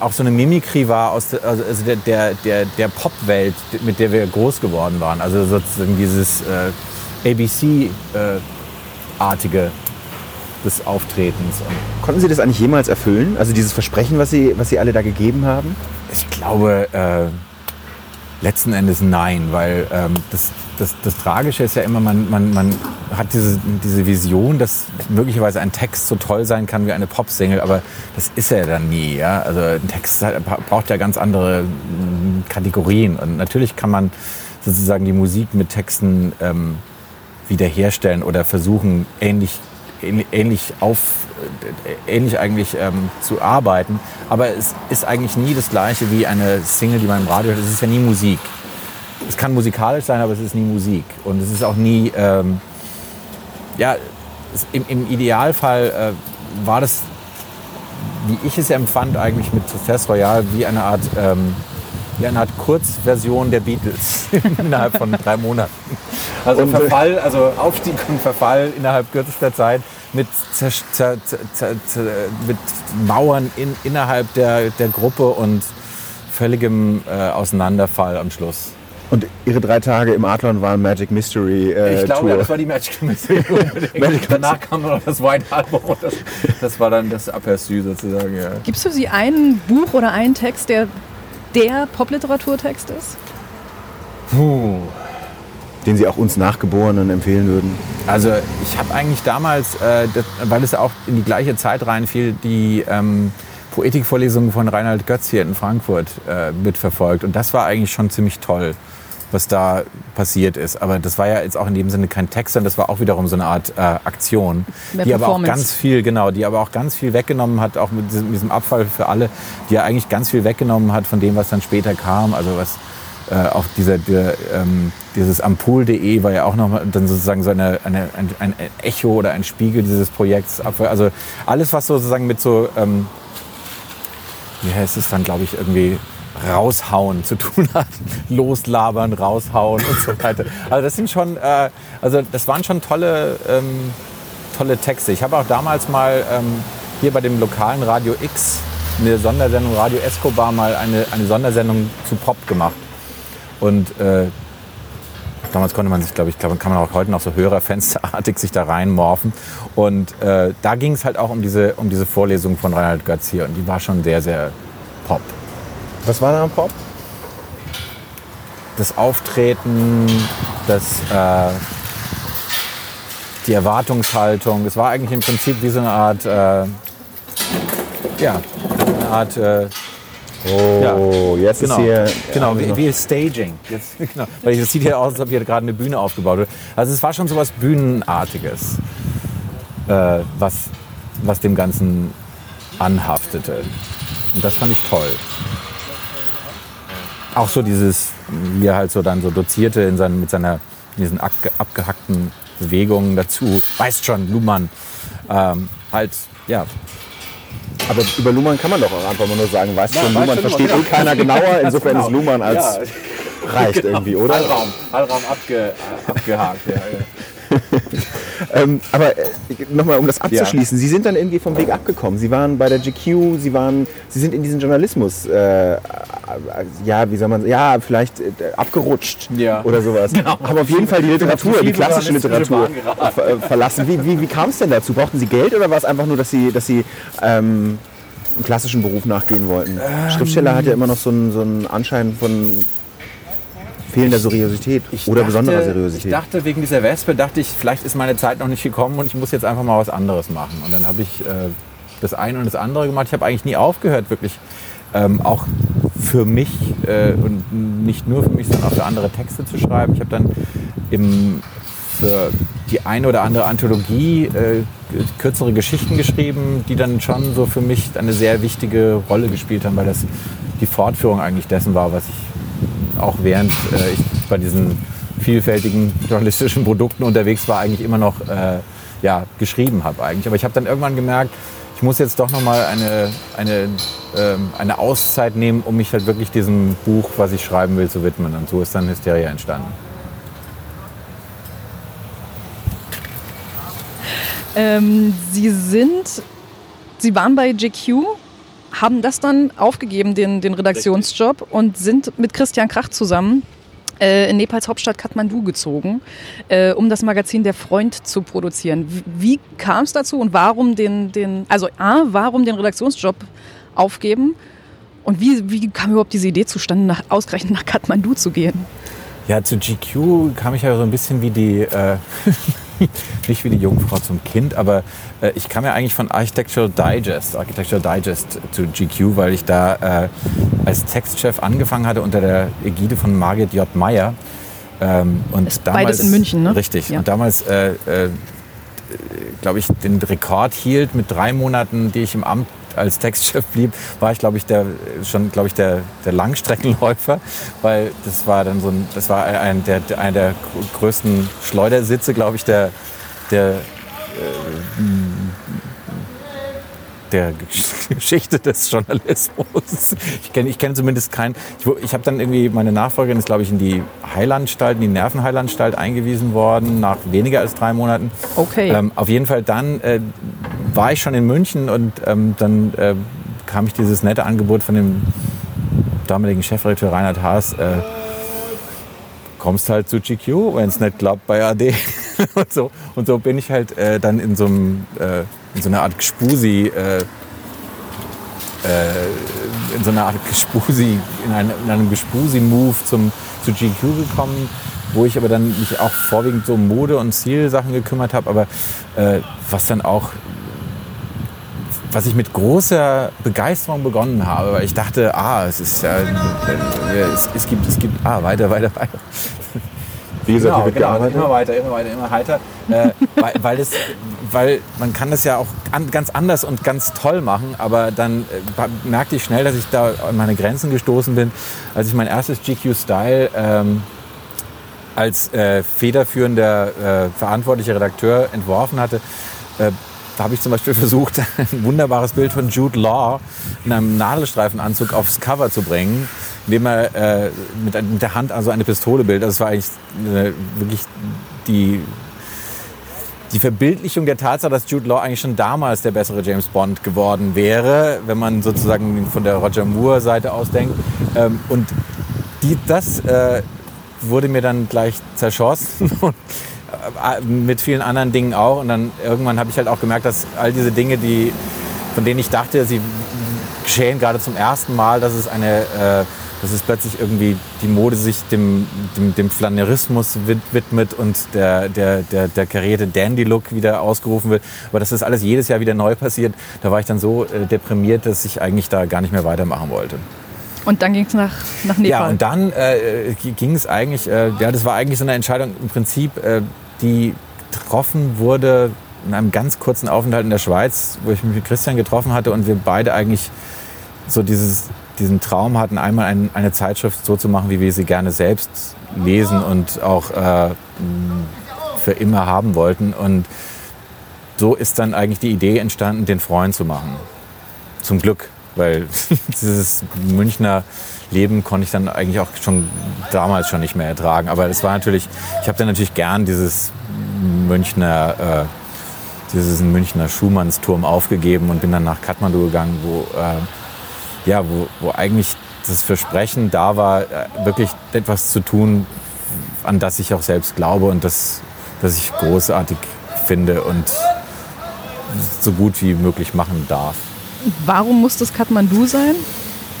auch so eine Mimikry war aus der, also der, der, der, der Popwelt, mit der wir groß geworden waren. Also sozusagen dieses äh, ABC-artige des Auftretens. Und Konnten Sie das eigentlich jemals erfüllen? Also dieses Versprechen, was Sie, was Sie alle da gegeben haben? ich glaube, äh, letzten Endes nein, weil ähm, das, das, das Tragische ist ja immer, man, man, man hat diese, diese Vision, dass möglicherweise ein Text so toll sein kann wie eine Popsingle, aber das ist er dann nie. Ja? Also ein Text hat- braucht ja ganz andere mm, Kategorien und natürlich kann man sozusagen die Musik mit Texten ähm, wiederherstellen oder versuchen ähnlich ähnlich- auf äh, ähnlich eigentlich ähm, zu arbeiten, aber es ist eigentlich nie das gleiche wie eine Single, die man im Radio hört. Es ist ja nie Musik. Es kann musikalisch sein, aber es ist nie Musik und es ist auch nie ähm, ja es, im, im Idealfall äh, war das wie ich es empfand, eigentlich mit Tristesse Royale wie eine Art, ähm, wie eine Art Kurzversion der Beatles [laughs] innerhalb von drei Monaten. Also Und, äh, Verfall, also Aufstieg und Verfall innerhalb kürzester Zeit mit, zer, zer, zer, zer, mit Mauern in, innerhalb der, der Gruppe und völligem äh, Auseinanderfall am Schluss. Und ihre drei Tage im Adlon waren Magic Mystery äh, Ich glaube, Tour. ja, das war die Magic Mystery. [laughs] Magic Danach kam noch das White Album das, das war dann das Aperçu sozusagen. Ja. Gibt es für Sie ein Buch oder einen Text, der der Popliteraturtext ist? Puh. den Sie auch uns Nachgeborenen empfehlen würden. Also ich habe eigentlich damals, äh, das, weil es auch in die gleiche Zeit reinfiel, die ähm, Poetikvorlesungen von Reinhard Götz hier in Frankfurt äh, mitverfolgt. Und das war eigentlich schon ziemlich toll, was da passiert ist. Aber das war ja jetzt auch in dem Sinne kein Text, sondern das war auch wiederum so eine Art äh, Aktion, Mehr die aber auch ganz viel, genau, die aber auch ganz viel weggenommen hat, auch mit diesem, diesem Abfall für alle, die ja eigentlich ganz viel weggenommen hat von dem, was dann später kam. Also was äh, auch dieser, der, ähm, dieses Ampul.de war ja auch noch mal dann sozusagen so eine, eine, ein, ein Echo oder ein Spiegel dieses Projekts. Also alles, was sozusagen mit so, ähm, wie heißt es dann, glaube ich, irgendwie raushauen zu tun [laughs] hat. Loslabern, raushauen und so weiter. Also das sind schon, äh, also das waren schon tolle, ähm, tolle Texte. Ich habe auch damals mal ähm, hier bei dem lokalen Radio X eine Sondersendung, Radio Escobar, mal eine, eine Sondersendung zu Pop gemacht. Und äh, damals konnte man sich, glaube ich, glaub, kann man auch heute noch so hörerfensterartig sich da reinmorphen. Und äh, da ging es halt auch um diese, um diese Vorlesung von Reinhard Götz hier. Und die war schon sehr, sehr Pop. Was war da am Pop? das Auftreten, das, äh, die Erwartungshaltung. Es war eigentlich im Prinzip wie so eine Art, äh, ja, eine Art, äh, Oh, jetzt genau, ist hier... genau, ja, wie, wie Staging. Jetzt, [laughs] genau, weil es sieht hier aus, als ob hier gerade eine Bühne aufgebaut wird. Also es war schon so was Bühnenartiges, äh, was, was dem Ganzen anhaftete. Und das fand ich toll. Auch so dieses, wie er halt so dann so dozierte in seinen, mit seiner, in diesen abge, abgehackten Bewegungen dazu. Weißt schon, Luhmann. Ähm, halt, ja, Aber über Luhmann kann man doch auch einfach mal nur sagen, weißt Ja, schon, weiß Luhmann versteht genau. eh keiner genauer, insofern genau. ist Luhmann als Ja. reicht irgendwie, oder? Hallraum, Hallraum abge, abgehakt. Ja, ja. Ähm, aber äh, nochmal, um das abzuschließen, Sie sind dann irgendwie vom Weg abgekommen. Sie waren bei der GQ, Sie waren, Sie sind in diesen Journalismus, äh, äh, ja, wie soll man, ja, vielleicht äh, abgerutscht Ja. oder sowas. Haben auf jeden Fall die Literatur, die klassische Literatur äh, verlassen. Wie, wie, wie kam es denn dazu? Brauchten Sie Geld oder war es einfach nur, dass Sie, dass Sie ähm, einen klassischen Beruf nachgehen wollten? Schriftsteller hat ja immer noch so einen, so einen Anschein von fehlender Seriosität oder besonderer Seriosität. Ich dachte, wegen dieser Wespe, dachte ich, vielleicht ist meine Zeit noch nicht gekommen und ich muss jetzt einfach mal was anderes machen. Und dann habe ich äh, das eine und das andere gemacht. Ich habe eigentlich nie aufgehört, wirklich ähm, auch für mich äh, und nicht nur für mich, sondern auch für andere Texte zu schreiben. Ich habe dann im, für die eine oder andere Anthologie äh, kürzere Geschichten geschrieben, die dann schon so für mich eine sehr wichtige Rolle gespielt haben, weil das die Fortführung eigentlich dessen war, was ich auch während äh, ich bei diesen vielfältigen journalistischen Produkten unterwegs war, eigentlich immer noch äh, ja, geschrieben habe eigentlich. Aber ich habe dann irgendwann gemerkt, ich muss jetzt doch noch mal eine, eine, ähm, eine Auszeit nehmen, um mich halt wirklich diesem Buch, was ich schreiben will, zu widmen. Und so ist dann Hysteria entstanden. Ähm, Sie sind, Sie waren bei GQ, haben das dann aufgegeben, den, den Redaktionsjob, und sind mit Christian Krach zusammen äh, in Nepals Hauptstadt Kathmandu gezogen, äh, um das Magazin Der Freund zu produzieren. Wie, wie kam es dazu und warum den, den, also A, warum den Redaktionsjob aufgeben? Und wie, wie kam überhaupt diese Idee zustande, nach, ausgerechnet nach Kathmandu zu gehen? Ja, zu GQ kam ich ja so ein bisschen wie die, äh, [laughs] [laughs] nicht wie die Jungfrau zum Kind, aber äh, ich kam ja eigentlich von Architectural Digest, Architectural Digest zu GQ, weil ich da äh, als Textchef angefangen hatte unter der Ägide von Margit J. Meyer. Ähm, und Ist beides in München, ne? Richtig. Ja. Und damals, äh, äh, glaube ich, den Rekord hielt mit drei Monaten, die ich im Amt als Textchef blieb, war ich, glaube ich, der, schon, glaube ich, der, der Langstreckenläufer, weil das war dann so ein, das war ein, der, einer der größten Schleudersitze, glaube ich, der, der, der [laughs] Geschichte des Journalismus. Ich kenne ich kenn zumindest keinen. Ich, ich habe dann irgendwie, meine Nachfolgerin ist, glaube ich, in die Heilanstalt, in die Nervenheilanstalt eingewiesen worden, nach weniger als drei Monaten. Okay. Ähm, auf jeden Fall dann äh, war ich schon in München und ähm, dann äh, kam ich dieses nette Angebot von dem damaligen Chefredakteur Reinhard Haas. Äh, kommst halt zu GQ, wenn es nicht klappt bei AD. [laughs] und, so, und so bin ich halt äh, dann in so, einem, äh, in so einer Art Gespusi, äh, äh, in so einer Art Gespusi, in, einem, in einem Gespusi-Move zum, zu GQ gekommen, wo ich aber dann mich auch vorwiegend so um Mode- und Zielsachen gekümmert habe, aber äh, was dann auch was ich mit großer Begeisterung begonnen habe, weil ich dachte, ah, es ist ja, es, es gibt, es gibt, ah, weiter, weiter, weiter. Wie gesagt, Genau, hier wird genau, gearbeitet. immer weiter, immer weiter, immer heiter. Äh, weil, weil, es, weil man kann das ja auch an, ganz anders und ganz toll machen, aber dann äh, merkte ich schnell, dass ich da an meine Grenzen gestoßen bin, als ich mein erstes GQ Style ähm, als äh, federführender äh, verantwortlicher Redakteur entworfen hatte. Äh, da habe ich zum Beispiel [laughs] versucht, ein wunderbares Bild von Jude Law in einem Nadelstreifenanzug aufs Cover zu bringen, indem er äh, mit, mit der Hand also eine Pistole bildet. Das war eigentlich äh, wirklich die, die Verbildlichung der Tatsache, dass Jude Law eigentlich schon damals der bessere James Bond geworden wäre, wenn man sozusagen von der Roger Moore-Seite aus denkt. Ähm, und die, das äh, wurde mir dann gleich zerschossen. [laughs] Äh, mit vielen anderen Dingen auch. Und dann irgendwann habe ich halt auch gemerkt, dass all diese Dinge, die, von denen ich dachte, sie geschehen gerade zum ersten Mal, dass es eine, äh, dass es plötzlich irgendwie die Mode sich dem, dem, dem Flanerismus wid- widmet und der, der, der, der karierte Dandy-Look wieder ausgerufen wird. Aber dass das alles jedes Jahr wieder neu passiert, da war ich dann so äh, deprimiert, dass ich eigentlich da gar nicht mehr weitermachen wollte. Und dann ging es nach, nach Nepal. Ja, und dann äh, ging es eigentlich, äh, ja, das war eigentlich so eine Entscheidung im Prinzip, äh, die getroffen wurde in einem ganz kurzen Aufenthalt in der Schweiz, wo ich mich mit Christian getroffen hatte und wir beide eigentlich so dieses, diesen Traum hatten, einmal ein, eine Zeitschrift so zu machen, wie wir sie gerne selbst lesen und auch äh, für immer haben wollten. Und so ist dann eigentlich die Idee entstanden, den Freund zu machen. Zum Glück, weil [laughs] dieses Münchner Leben konnte ich dann eigentlich auch schon damals schon nicht mehr ertragen. Aber es war natürlich, ich habe dann natürlich gern dieses Münchner, äh, diesen Münchner Schumannsturm aufgegeben und bin dann nach Kathmandu gegangen, wo, äh, ja, wo, wo eigentlich das Versprechen da war, äh, wirklich etwas zu tun, an das ich auch selbst glaube und das, das ich großartig finde und so gut wie möglich machen darf. Warum muss das Kathmandu sein?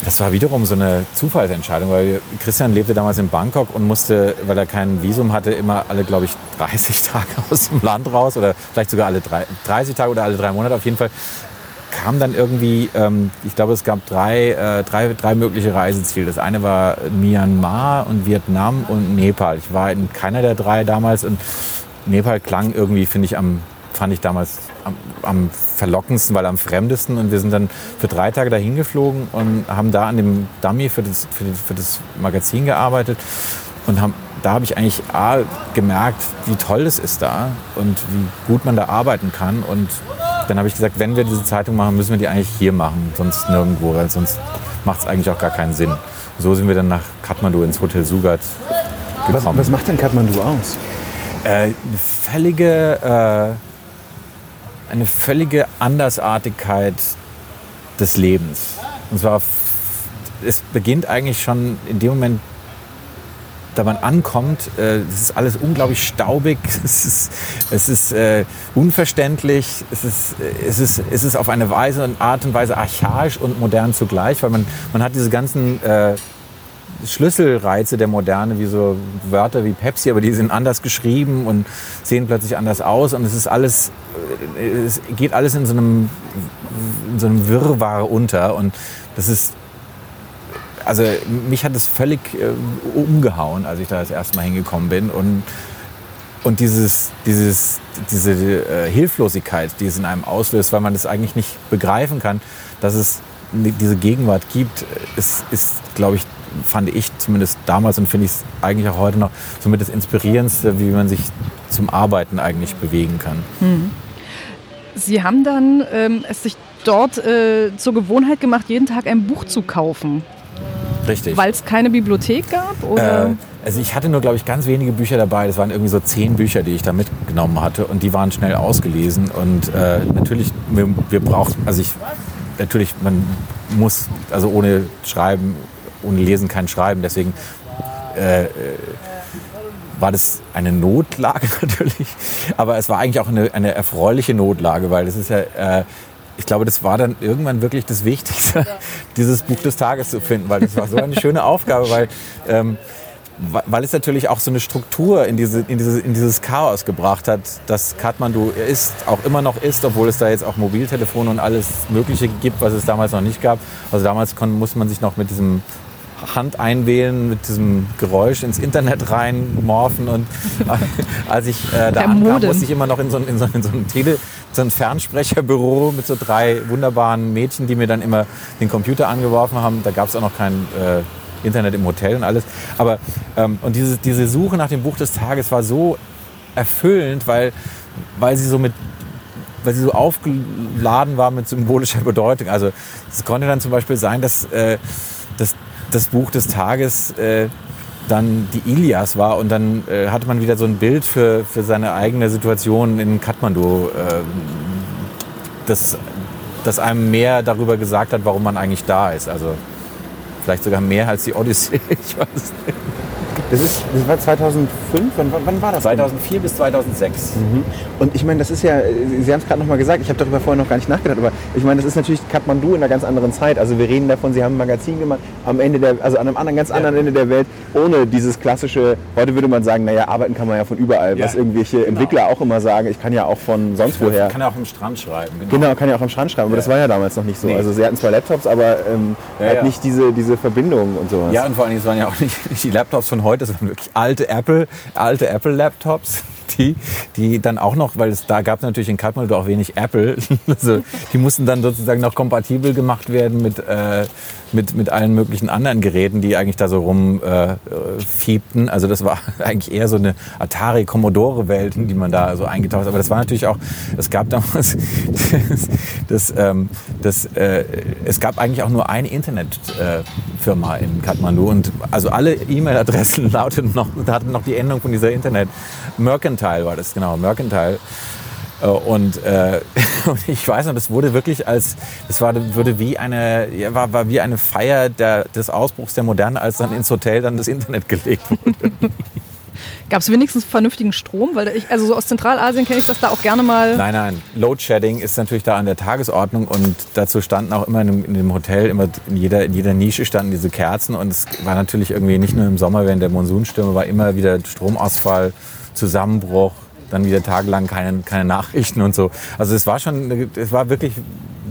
Das war wiederum so eine Zufallsentscheidung, weil Christian lebte damals in Bangkok und musste, weil er kein Visum hatte, immer alle, glaube ich, 30 [laughs] Tage aus dem Land raus oder vielleicht sogar alle drei, 30 Tage oder alle drei Monate auf jeden Fall. Kam dann irgendwie, ähm, ich glaube, es gab drei, äh, drei, drei mögliche Reiseziele. Das eine war Myanmar und Vietnam und Nepal. Ich war in keiner der drei damals und Nepal klang irgendwie, finde ich, am, fand ich damals am, am verlockendsten, weil am fremdesten. Und wir sind dann für drei Tage dahin geflogen und haben da an dem Dummy für das, für, für das Magazin gearbeitet. Und haben, da habe ich eigentlich A, gemerkt, wie toll es ist da und wie gut man da arbeiten kann. Und dann habe ich gesagt, wenn wir diese Zeitung machen, müssen wir die eigentlich hier machen, sonst nirgendwo, weil sonst macht es eigentlich auch gar keinen Sinn. So sind wir dann nach Kathmandu ins Hotel Sugat Was, gekommen. was macht denn Kathmandu aus? Äh, eine völlige, äh, eine völlige Andersartigkeit des Lebens. Und zwar, es beginnt eigentlich schon in dem Moment, da man ankommt, äh, es ist alles unglaublich staubig, [laughs] es ist, es ist äh, unverständlich, es ist, äh, es, ist, es ist auf eine Weise und Art und Weise archaisch und modern zugleich, weil man, man hat diese ganzen äh, Schlüsselreize der Moderne, wie so Wörter wie Pepsi, aber die sind anders geschrieben und sehen plötzlich anders aus und es ist alles, äh, es geht alles in so einem, in so einem Wirrwarr unter und das ist, also mich hat es völlig äh, umgehauen, als ich da das erste Mal hingekommen bin und und dieses, dieses, diese äh, Hilflosigkeit, die es in einem auslöst, weil man das eigentlich nicht begreifen kann, dass es diese Gegenwart gibt, ist, ist glaube ich, fand ich zumindest damals und finde ich es eigentlich auch heute noch somit das Inspirierendste, wie man sich zum Arbeiten eigentlich bewegen kann. Sie haben dann ähm, es sich dort äh, zur Gewohnheit gemacht, jeden Tag ein Buch zu kaufen. Richtig. Weil es keine Bibliothek gab? Oder? Äh, also ich hatte nur, glaube ich, ganz wenige Bücher dabei. Das waren irgendwie so zehn Bücher, die ich da mitgenommen hatte und die waren schnell ausgelesen. Und äh, natürlich, wir, wir brauchen, also ich, natürlich, man muss, also ohne Schreiben, ohne Lesen kein Schreiben. Deswegen äh, äh war das eine Notlage [laughs] natürlich, aber es war eigentlich auch eine, eine erfreuliche Notlage, weil es ist ja, äh, ich glaube, das war dann irgendwann wirklich das Wichtigste, [laughs] dieses Buch des Tages zu finden, weil das war so eine [laughs] schöne Aufgabe, weil, ähm, weil es natürlich auch so eine Struktur in, diese, in, diese, in dieses Chaos gebracht hat, dass Kathmandu ist, auch immer noch ist, obwohl es da jetzt auch Mobiltelefone und alles Mögliche gibt, was es damals noch nicht gab. Also damals kon, musste man sich noch mit diesem Hand einwählen, mit diesem Geräusch ins Internet reinmorphen. Und [laughs] als ich äh, da ankam, musste ich immer noch in so, in so, in so ein Tele, so ein Fernsprecherbüro mit so drei wunderbaren Mädchen, die mir dann immer den Computer angeworfen haben. Da gab es auch noch kein äh, Internet im Hotel und alles. Aber ähm, und diese, diese Suche nach dem Buch des Tages war so erfüllend, weil, weil sie so mit weil sie so aufgeladen war mit symbolischer Bedeutung. Also es konnte dann zum Beispiel sein, dass, äh, dass das Buch des Tages äh, dann die Ilias war und dann äh, hatte man wieder so ein Bild für, für seine eigene Situation in Kathmandu, äh, das, das einem mehr darüber gesagt hat, warum man eigentlich da ist. Also vielleicht sogar mehr als die Odyssee, [laughs] ich weiß nicht. Das, ist, das war 2005? Wann, wann war das? 2004 bis 2006. Mhm. Und ich meine, das ist ja, Sie haben es gerade nochmal gesagt, ich habe darüber vorher noch gar nicht nachgedacht, aber ich meine, das ist natürlich Kathmandu in einer ganz anderen Zeit. Also wir reden davon, Sie haben ein Magazin gemacht, am Ende der, also an einem anderen, ganz anderen ja. Ende der Welt, ohne dieses klassische, heute würde man sagen, naja, arbeiten kann man ja von überall, ja. was irgendwelche genau. Entwickler auch immer sagen, ich kann ja auch von sonst woher. Ich kann ja auch am Strand schreiben. Genau, genau kann ja auch am Strand schreiben, aber ja. das war ja damals noch nicht so. Nee. Also Sie hatten zwar Laptops, aber ähm, halt nicht diese, diese Verbindung und sowas. Ja, und vor allem, es waren ja auch nicht die Laptops von heute, das waren wirklich alte Apple, alte Apple-Laptops [laughs] die, die dann auch noch, weil es da gab es natürlich in Kathmandu auch wenig Apple, [laughs] also die mussten dann sozusagen noch kompatibel gemacht werden mit, äh, mit, mit allen möglichen anderen Geräten, die eigentlich da so rumfiebten. Äh, also das war [laughs] eigentlich eher so eine Atari Commodore Welt, die man da so eingetauscht hat. Aber das war natürlich auch, es gab damals, das, [laughs] das, ähm, das äh, es gab eigentlich auch nur eine Internetfirma äh, in Kathmandu und also alle E-Mail-Adressen [laughs] lauteten noch, hatten noch die Endung von dieser Internet. Mercantile war das, genau, Mercantile. Äh, und, äh, [laughs] und ich weiß noch, das wurde wirklich als, das war, wurde wie eine, ja, war, war wie eine Feier der, des Ausbruchs der Moderne, als dann ins Hotel dann das Internet gelegt wurde. [laughs] Gab es wenigstens vernünftigen Strom? Weil ich, also so aus Zentralasien kenne ich das da auch gerne mal. Nein, nein. Load Shedding ist natürlich da an der Tagesordnung und dazu standen auch immer in dem, in dem Hotel, immer in jeder, in jeder Nische standen diese Kerzen und es war natürlich irgendwie nicht nur im Sommer während der Monsunstürme, war immer wieder Stromausfall, Zusammenbruch, dann wieder tagelang keine, keine Nachrichten und so. Also es war schon, es war wirklich,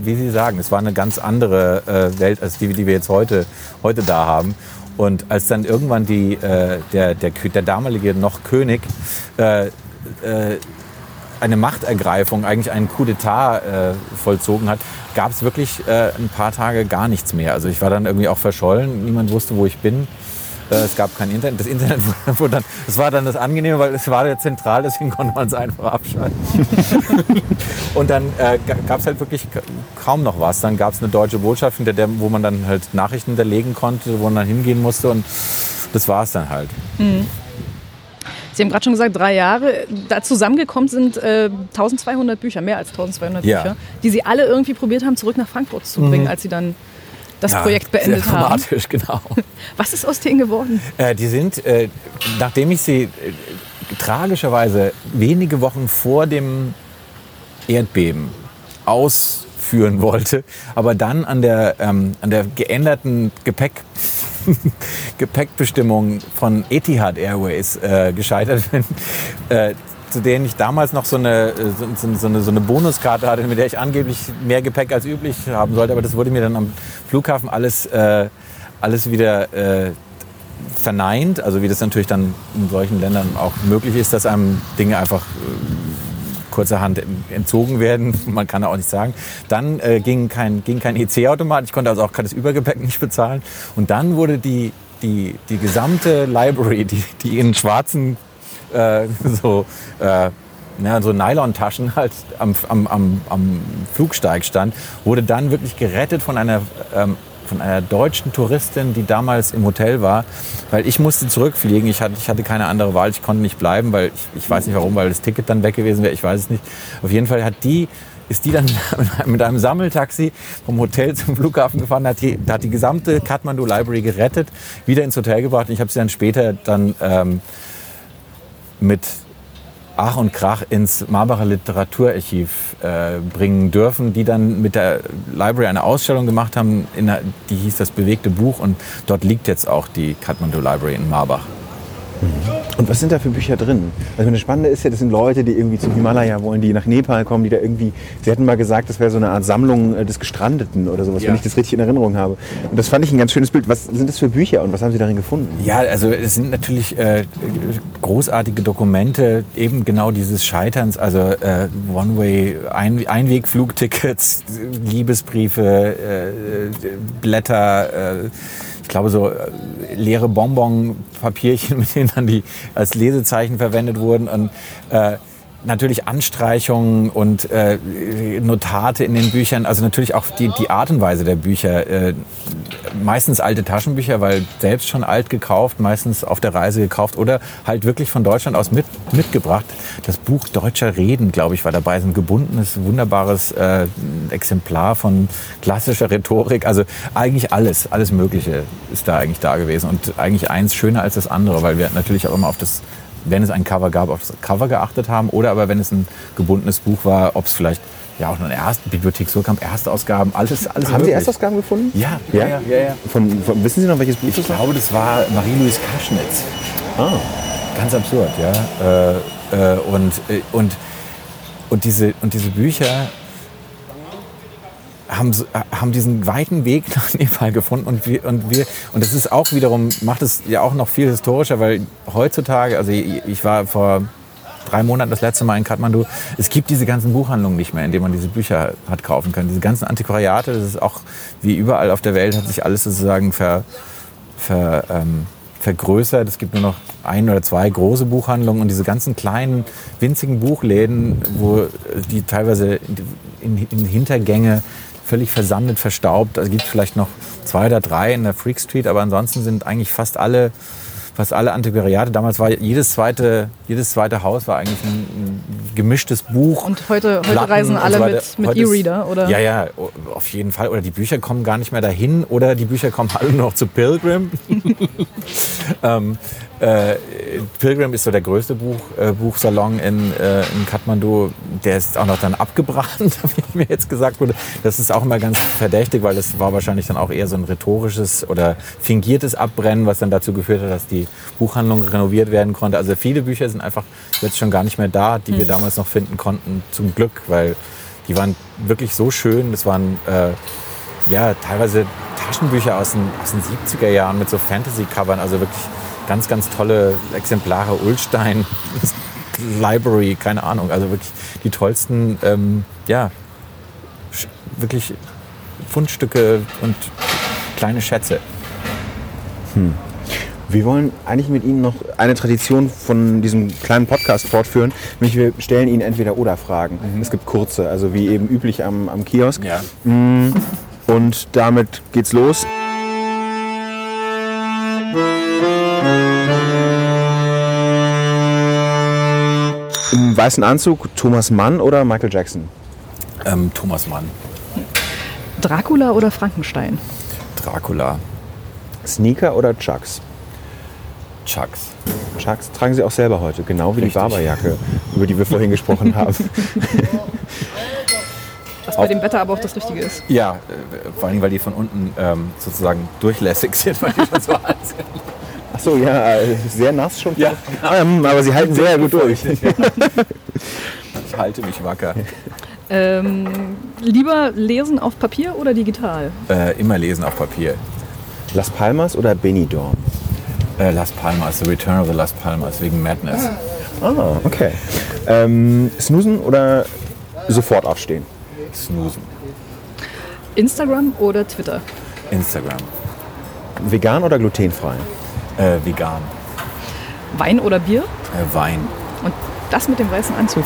wie Sie sagen, es war eine ganz andere äh, Welt als die, die wir jetzt heute, heute da haben. Und als dann irgendwann die, äh, der, der, der damalige noch König äh, äh, eine Machtergreifung, eigentlich einen Coup d'etat äh, vollzogen hat, gab es wirklich äh, ein paar Tage gar nichts mehr. Also ich war dann irgendwie auch verschollen, niemand wusste, wo ich bin. Äh, es gab kein Internet. Das Internet [laughs] wurde dann, das war dann das Angenehme, weil es war ja zentral, deswegen konnte man es einfach abschalten. [laughs] und dann äh, gab es halt wirklich kaum noch was. Dann gab es eine deutsche Botschaft, der, der, wo man dann halt Nachrichten hinterlegen konnte, wo man dann hingehen musste und das war es dann halt. Mhm. Sie haben gerade schon gesagt, drei Jahre. Da zusammengekommen sind äh, 1200 Bücher, mehr als 1200 ja. Bücher, die Sie alle irgendwie probiert haben, zurück nach Frankfurt zu bringen, mhm. als Sie dann das ja, Projekt beendet sehr haben. Dramatisch, [laughs] genau. Was ist aus denen geworden? Äh, die sind, äh, nachdem ich sie äh, tragischerweise wenige Wochen vor dem Erdbeben ausführen wollte, aber dann an der, ähm, an der geänderten Gepäck, [laughs] Gepäckbestimmung von Etihad Airways äh, gescheitert bin, äh, zu denen ich damals noch so eine, äh, so, so, eine, so eine Bonuskarte hatte, mit der ich angeblich mehr Gepäck als üblich haben sollte. Aber das wurde mir dann am Flughafen alles, äh, alles wieder äh, verneint. Also wie das natürlich dann in solchen Ländern auch möglich ist, dass einem Dinge einfach äh, kurzerhand entzogen werden. [laughs] Man kann auch nicht sagen. Dann äh, ging kein, ging kein EC-Automat. Ich konnte also auch das Übergepäck [laughs] nicht bezahlen. Und dann wurde die, die, die gesamte Library, die, die in schwarzen äh, [laughs] so äh, ja, so Nylon-Taschen halt am, am, am, am Flugsteig stand, wurde dann wirklich gerettet von einer ähm, von einer deutschen Touristin, die damals im Hotel war, weil ich musste zurückfliegen. Ich hatte, ich hatte keine andere Wahl, ich konnte nicht bleiben, weil ich, ich weiß nicht warum, weil das Ticket dann weg gewesen wäre, ich weiß es nicht. Auf jeden Fall hat die ist die dann [laughs] mit einem Sammeltaxi vom Hotel zum Flughafen gefahren, hat die, hat die gesamte Kathmandu Library gerettet, wieder ins Hotel gebracht. Ich habe sie dann später dann ähm, mit Ach und Krach ins Marbacher Literaturarchiv äh, bringen dürfen, die dann mit der Library eine Ausstellung gemacht haben, der, die hieß das bewegte Buch und dort liegt jetzt auch die Kathmandu Library in Marbach. Und was sind da für Bücher drin? Also das Spannende ist ja, das sind Leute, die irgendwie zum Himalaya wollen, die nach Nepal kommen, die da irgendwie, sie hatten mal gesagt, das wäre so eine Art Sammlung äh, des Gestrandeten oder sowas, ja. wenn ich das richtig in Erinnerung habe. Und das fand ich ein ganz schönes Bild. Was sind das für Bücher und was haben Sie darin gefunden? Ja, also es sind natürlich äh, großartige Dokumente, eben genau dieses Scheiterns, also äh, One-Way, Ein Einwegflugtickets, Liebesbriefe, äh, Blätter, äh, ich glaube, so äh, leere Bonbon-Papierchen, [laughs] mit denen dann die als Lesezeichen verwendet wurden. Und äh, natürlich Anstreichungen und äh, Notate in den Büchern, also natürlich auch die, die Art und Weise der Bücher. Äh, meistens alte Taschenbücher, weil selbst schon alt gekauft, meistens auf der Reise gekauft oder halt wirklich von Deutschland aus mit, mitgebracht. Das Buch Deutscher Reden, glaube ich, war dabei. So ein gebundenes, wunderbares äh, Exemplar von klassischer Rhetorik. Also eigentlich alles, alles Mögliche ist da eigentlich da gewesen. Und eigentlich eins schöner als das andere, weil wir natürlich auch immer auf das wenn es ein Cover gab, auf das Cover geachtet haben oder aber wenn es ein gebundenes Buch war, ob es vielleicht ja auch eine erste Bibliothek so kam, Erstausgaben, alles, alles Haben. Sie Erstausgaben gefunden? Ja, ja, ja. ja, ja. Von, von, wissen Sie noch, welches Buch ich das war? Ich glaube, das war Marie-Louise Kaschnitz. Ah. Ganz absurd, ja. Äh, äh, und, äh, und, und, diese, und diese Bücher haben, haben diesen weiten Weg [laughs] nach Nepal gefunden und wir, und wir, und das ist auch wiederum, macht es ja auch noch viel historischer, weil heutzutage, also ich, war vor drei Monaten das letzte Mal in Kathmandu. Es gibt diese ganzen Buchhandlungen nicht mehr, in denen man diese Bücher hat kaufen können. Diese ganzen Antiquariate, das ist auch wie überall auf der Welt, hat sich alles sozusagen ver, ver, ähm, vergrößert. Es gibt nur noch ein oder zwei große Buchhandlungen und diese ganzen kleinen, winzigen Buchläden, wo die teilweise in, in Hintergänge völlig versandet, verstaubt. Also gibt es vielleicht noch zwei oder drei in der Freak Street, aber ansonsten sind eigentlich fast alle fast alle Antiquariate. Damals war jedes zweite, jedes zweite Haus war eigentlich ein, ein gemischtes Buch. Und heute, heute reisen alle so mit, mit E-Reader, oder? Ja, ja, auf jeden Fall. Oder die Bücher kommen gar nicht mehr dahin oder die Bücher kommen alle noch zu Pilgrim. [laughs] ähm, äh, Pilgrim ist so der größte Buch, äh, Buchsalon in, äh, in Kathmandu. Der ist auch noch dann abgebrannt, [laughs] wie mir jetzt gesagt wurde. Das ist auch immer ganz verdächtig, weil das war wahrscheinlich dann auch eher so ein rhetorisches oder fingiertes Abbrennen, was dann dazu geführt hat, dass die Buchhandlung renoviert werden konnte. Also viele Bücher sind einfach jetzt schon gar nicht mehr da, die wir mhm. damals noch finden konnten, zum Glück, weil die waren wirklich so schön. Das waren äh, ja teilweise Taschenbücher aus den, aus den 70er Jahren mit so Fantasy-Covern, also wirklich ganz, ganz tolle Exemplare. Ulstein [laughs] Library, keine Ahnung. Also wirklich die tollsten, ähm, ja, wirklich Fundstücke und kleine Schätze. Hm. Wir wollen eigentlich mit Ihnen noch eine Tradition von diesem kleinen Podcast fortführen. Nämlich wir stellen Ihnen entweder oder Fragen. Mhm. Es gibt kurze, also wie eben üblich am, am Kiosk. Ja. Hm. Und damit geht's los. Im weißen Anzug Thomas Mann oder Michael Jackson? Ähm, Thomas Mann. Dracula oder Frankenstein? Dracula. Sneaker oder Chucks? Chucks. Chucks tragen Sie auch selber heute, genau wie Richtig. die Barberjacke, über die wir vorhin gesprochen haben. Was bei dem Wetter aber auch das Richtige ist. Ja, äh, vor allem, weil die von unten ähm, sozusagen durchlässig sind, weil die schon so alt sind. Ach so, ja, äh, sehr nass schon. Ja, ähm, aber sie halten sehr gut durch. ich halte mich wacker. Ähm, lieber lesen auf Papier oder digital? Äh, immer lesen auf Papier. Las Palmas oder Benidorm? Äh, Las Palmas, The Return of the Las Palmas, wegen Madness. Ah, okay. Ähm, snoosen oder sofort aufstehen? Snoosen. Instagram oder Twitter? Instagram. Vegan oder glutenfrei? Äh, vegan. Wein oder Bier? Äh, Wein. Und Das mit dem weißen Anzug.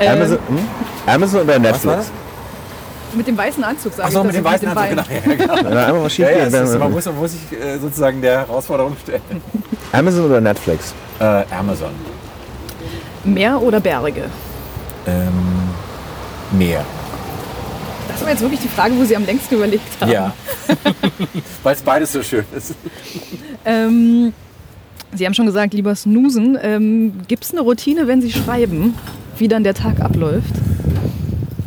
Amazon, hm? Amazon oder Netflix? Mit dem weißen Anzug, sage Achso, ich. mit dem weißen Anzug, genau. Bein. Ja, genau. Einmal was schief Ja, ja, ist, man, muss, man muss sich äh, sozusagen der Herausforderung stellen. [laughs] Amazon oder Netflix? Äh, Amazon. Meer oder Berge? Ähm, Meer. Das war jetzt wirklich die Frage, wo Sie am längsten überlegt haben. Ja. [laughs] Weil es beides so schön ist. Ähm, Sie haben schon gesagt, lieber snoosen. Ähm, Gibt es eine Routine, wenn Sie schreiben, wie dann der Tag abläuft?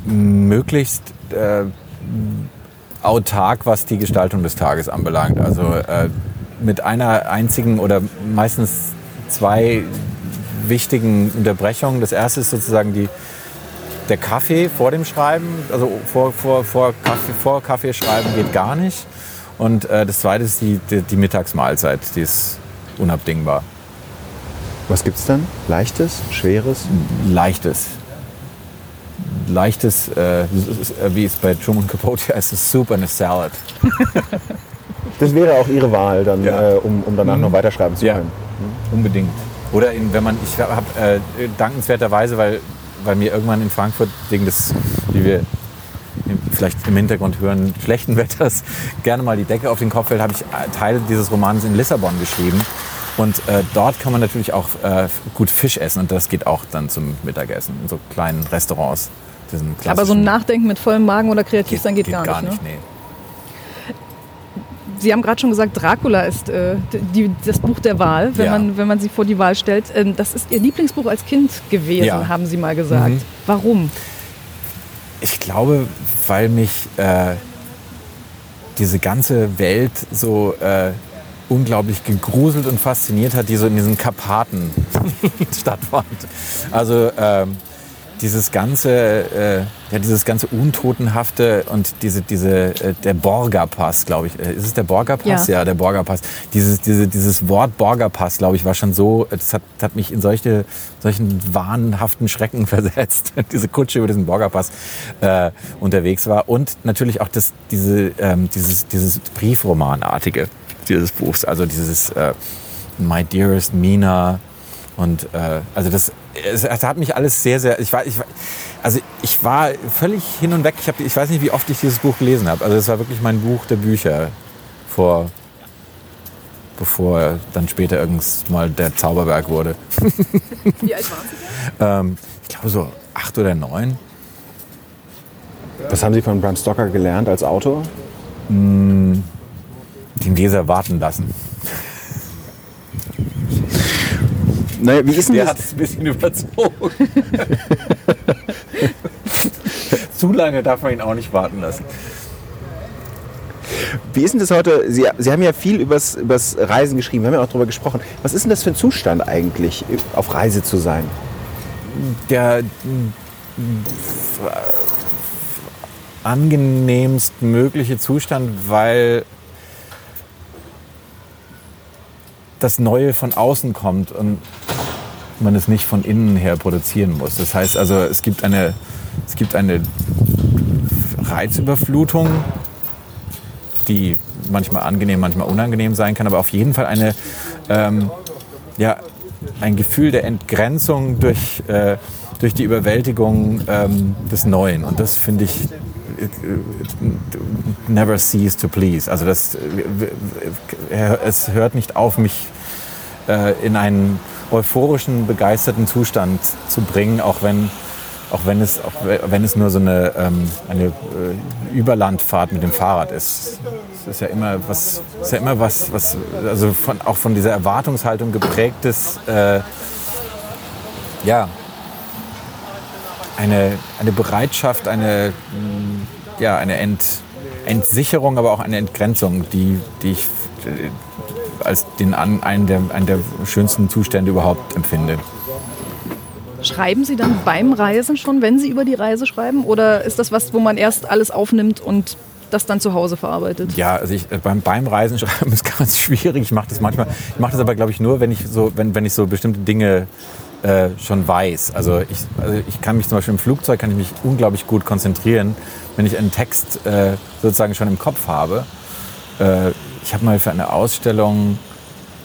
Möglichst äh, autark, was die Gestaltung des Tages anbelangt. Also äh, mit einer einzigen oder meistens zwei wichtigen Unterbrechungen. Das erste ist sozusagen die, der Kaffee vor dem Schreiben, also vor, vor, vor, Kaffee, vor Kaffee schreiben geht gar nicht. Und äh, das zweite ist die, die, die Mittagsmahlzeit, die ist unabdingbar. Was gibt's dann? Leichtes, schweres? Leichtes. Leichtes, äh, wie es bei Truman Capote heißt, ist Soup and a Salad. [laughs] Das wäre auch Ihre Wahl, dann, Ja. äh, um, um danach noch weiterschreiben zu Ja. können. Unbedingt. Oder in, wenn man, ich habe äh, dankenswerterweise, weil, weil mir irgendwann in Frankfurt wegen des, wie wir vielleicht im Hintergrund hören, schlechten [laughs] Wetters gerne mal die Decke auf den Kopf fällt, habe ich äh, Teile dieses Romans in Lissabon geschrieben. Und äh, dort kann man natürlich auch äh, gut Fisch essen und das geht auch dann zum Mittagessen in so kleinen Restaurants. Diesen Aber so ein Nachdenken mit vollem Magen oder kreativ sein geht, gar, nicht. Ne? nee. Sie haben gerade schon gesagt, Dracula ist äh, die, das Buch der Wahl, wenn, Ja. man, wenn man sie vor die Wahl stellt. Ähm, das ist Ihr Lieblingsbuch als Kind gewesen, Ja. haben Sie mal gesagt. Mhm. Warum? Ich glaube, weil mich äh, diese ganze Welt so äh, unglaublich gegruselt und fasziniert hat, die so in diesen Karpaten [laughs] stattfand. Also ähm, dieses ganze, äh, ja, dieses ganze Untotenhafte und diese, diese, äh, der Borgerpass, glaube ich. Äh, ist es der Borgerpass? Ja. Ja, der Borgerpass. Dieses, diese, dieses Wort Borgerpass, glaube ich, war schon so, das hat, hat mich in solche, solchen wahnhaften Schrecken [laughs] versetzt, diese Kutsche über diesen Borgerpass äh, unterwegs war. Und natürlich auch das, diese, ähm, dieses, dieses Briefromanartige dieses Buchs, also dieses äh, My Dearest Mina und äh, also das, es, es hat mich alles sehr, sehr, ich war, ich war, also ich war völlig hin und weg. Ich, hab, ich weiß nicht, wie oft ich dieses Buch gelesen habe. Also es war wirklich mein Buch der Bücher vor, bevor dann später irgendwann mal der Zauberberg wurde. Wie alt waren Sie? [laughs] Ähm, ich glaube so acht oder neun. Was haben Sie von Bram Stoker gelernt als Autor? Den Leser warten lassen. [laughs] Naja, wie ist denn Der hat es ein bisschen [laughs] überzogen. [laughs] Zu lange darf man ihn auch nicht warten lassen. Wie ist denn das heute? Sie, Sie haben ja viel übers, übers Reisen geschrieben, wir haben ja auch darüber gesprochen. Was ist denn das für ein Zustand eigentlich, auf Reise zu sein? der äh, angenehmst mögliche Zustand, weil das Neue von außen kommt und man es nicht von innen her produzieren muss. Das heißt also, es gibt eine, es gibt eine Reizüberflutung, die manchmal angenehm, manchmal unangenehm sein kann, aber auf jeden Fall eine, ähm, ja, ein Gefühl der Entgrenzung durch, äh, durch die Überwältigung ähm, des Neuen. Und das finde ich never cease to please. Also das, es hört nicht auf, mich äh, in einen euphorischen, begeisterten Zustand zu bringen, auch wenn, auch wenn, es, auch wenn es nur so eine, ähm, eine äh, Überlandfahrt mit dem Fahrrad ist. Es ist ja immer was, ist ja immer was, was also von, auch von dieser Erwartungshaltung geprägtes, äh, ja, eine, eine Bereitschaft, eine, mh, ja, eine Ent, Entsicherung, aber auch eine Entgrenzung, die, die ich äh, als den, einen, der, einen der schönsten Zustände überhaupt empfinde. Schreiben Sie dann beim Reisen schon, wenn Sie über die Reise schreiben? Oder ist das was, wo man erst alles aufnimmt und das dann zu Hause verarbeitet? Ja, also ich, äh, beim, beim Reisen schreiben [laughs] ist ganz schwierig. Ich mache das manchmal. Ich mache das aber, glaube ich, nur, wenn ich so, wenn, wenn ich so bestimmte Dinge äh, schon weiß. Also ich, also ich kann mich zum Beispiel im Flugzeug kann ich mich unglaublich gut konzentrieren, wenn ich einen Text äh, sozusagen schon im Kopf habe. Äh, ich habe mal für eine Ausstellung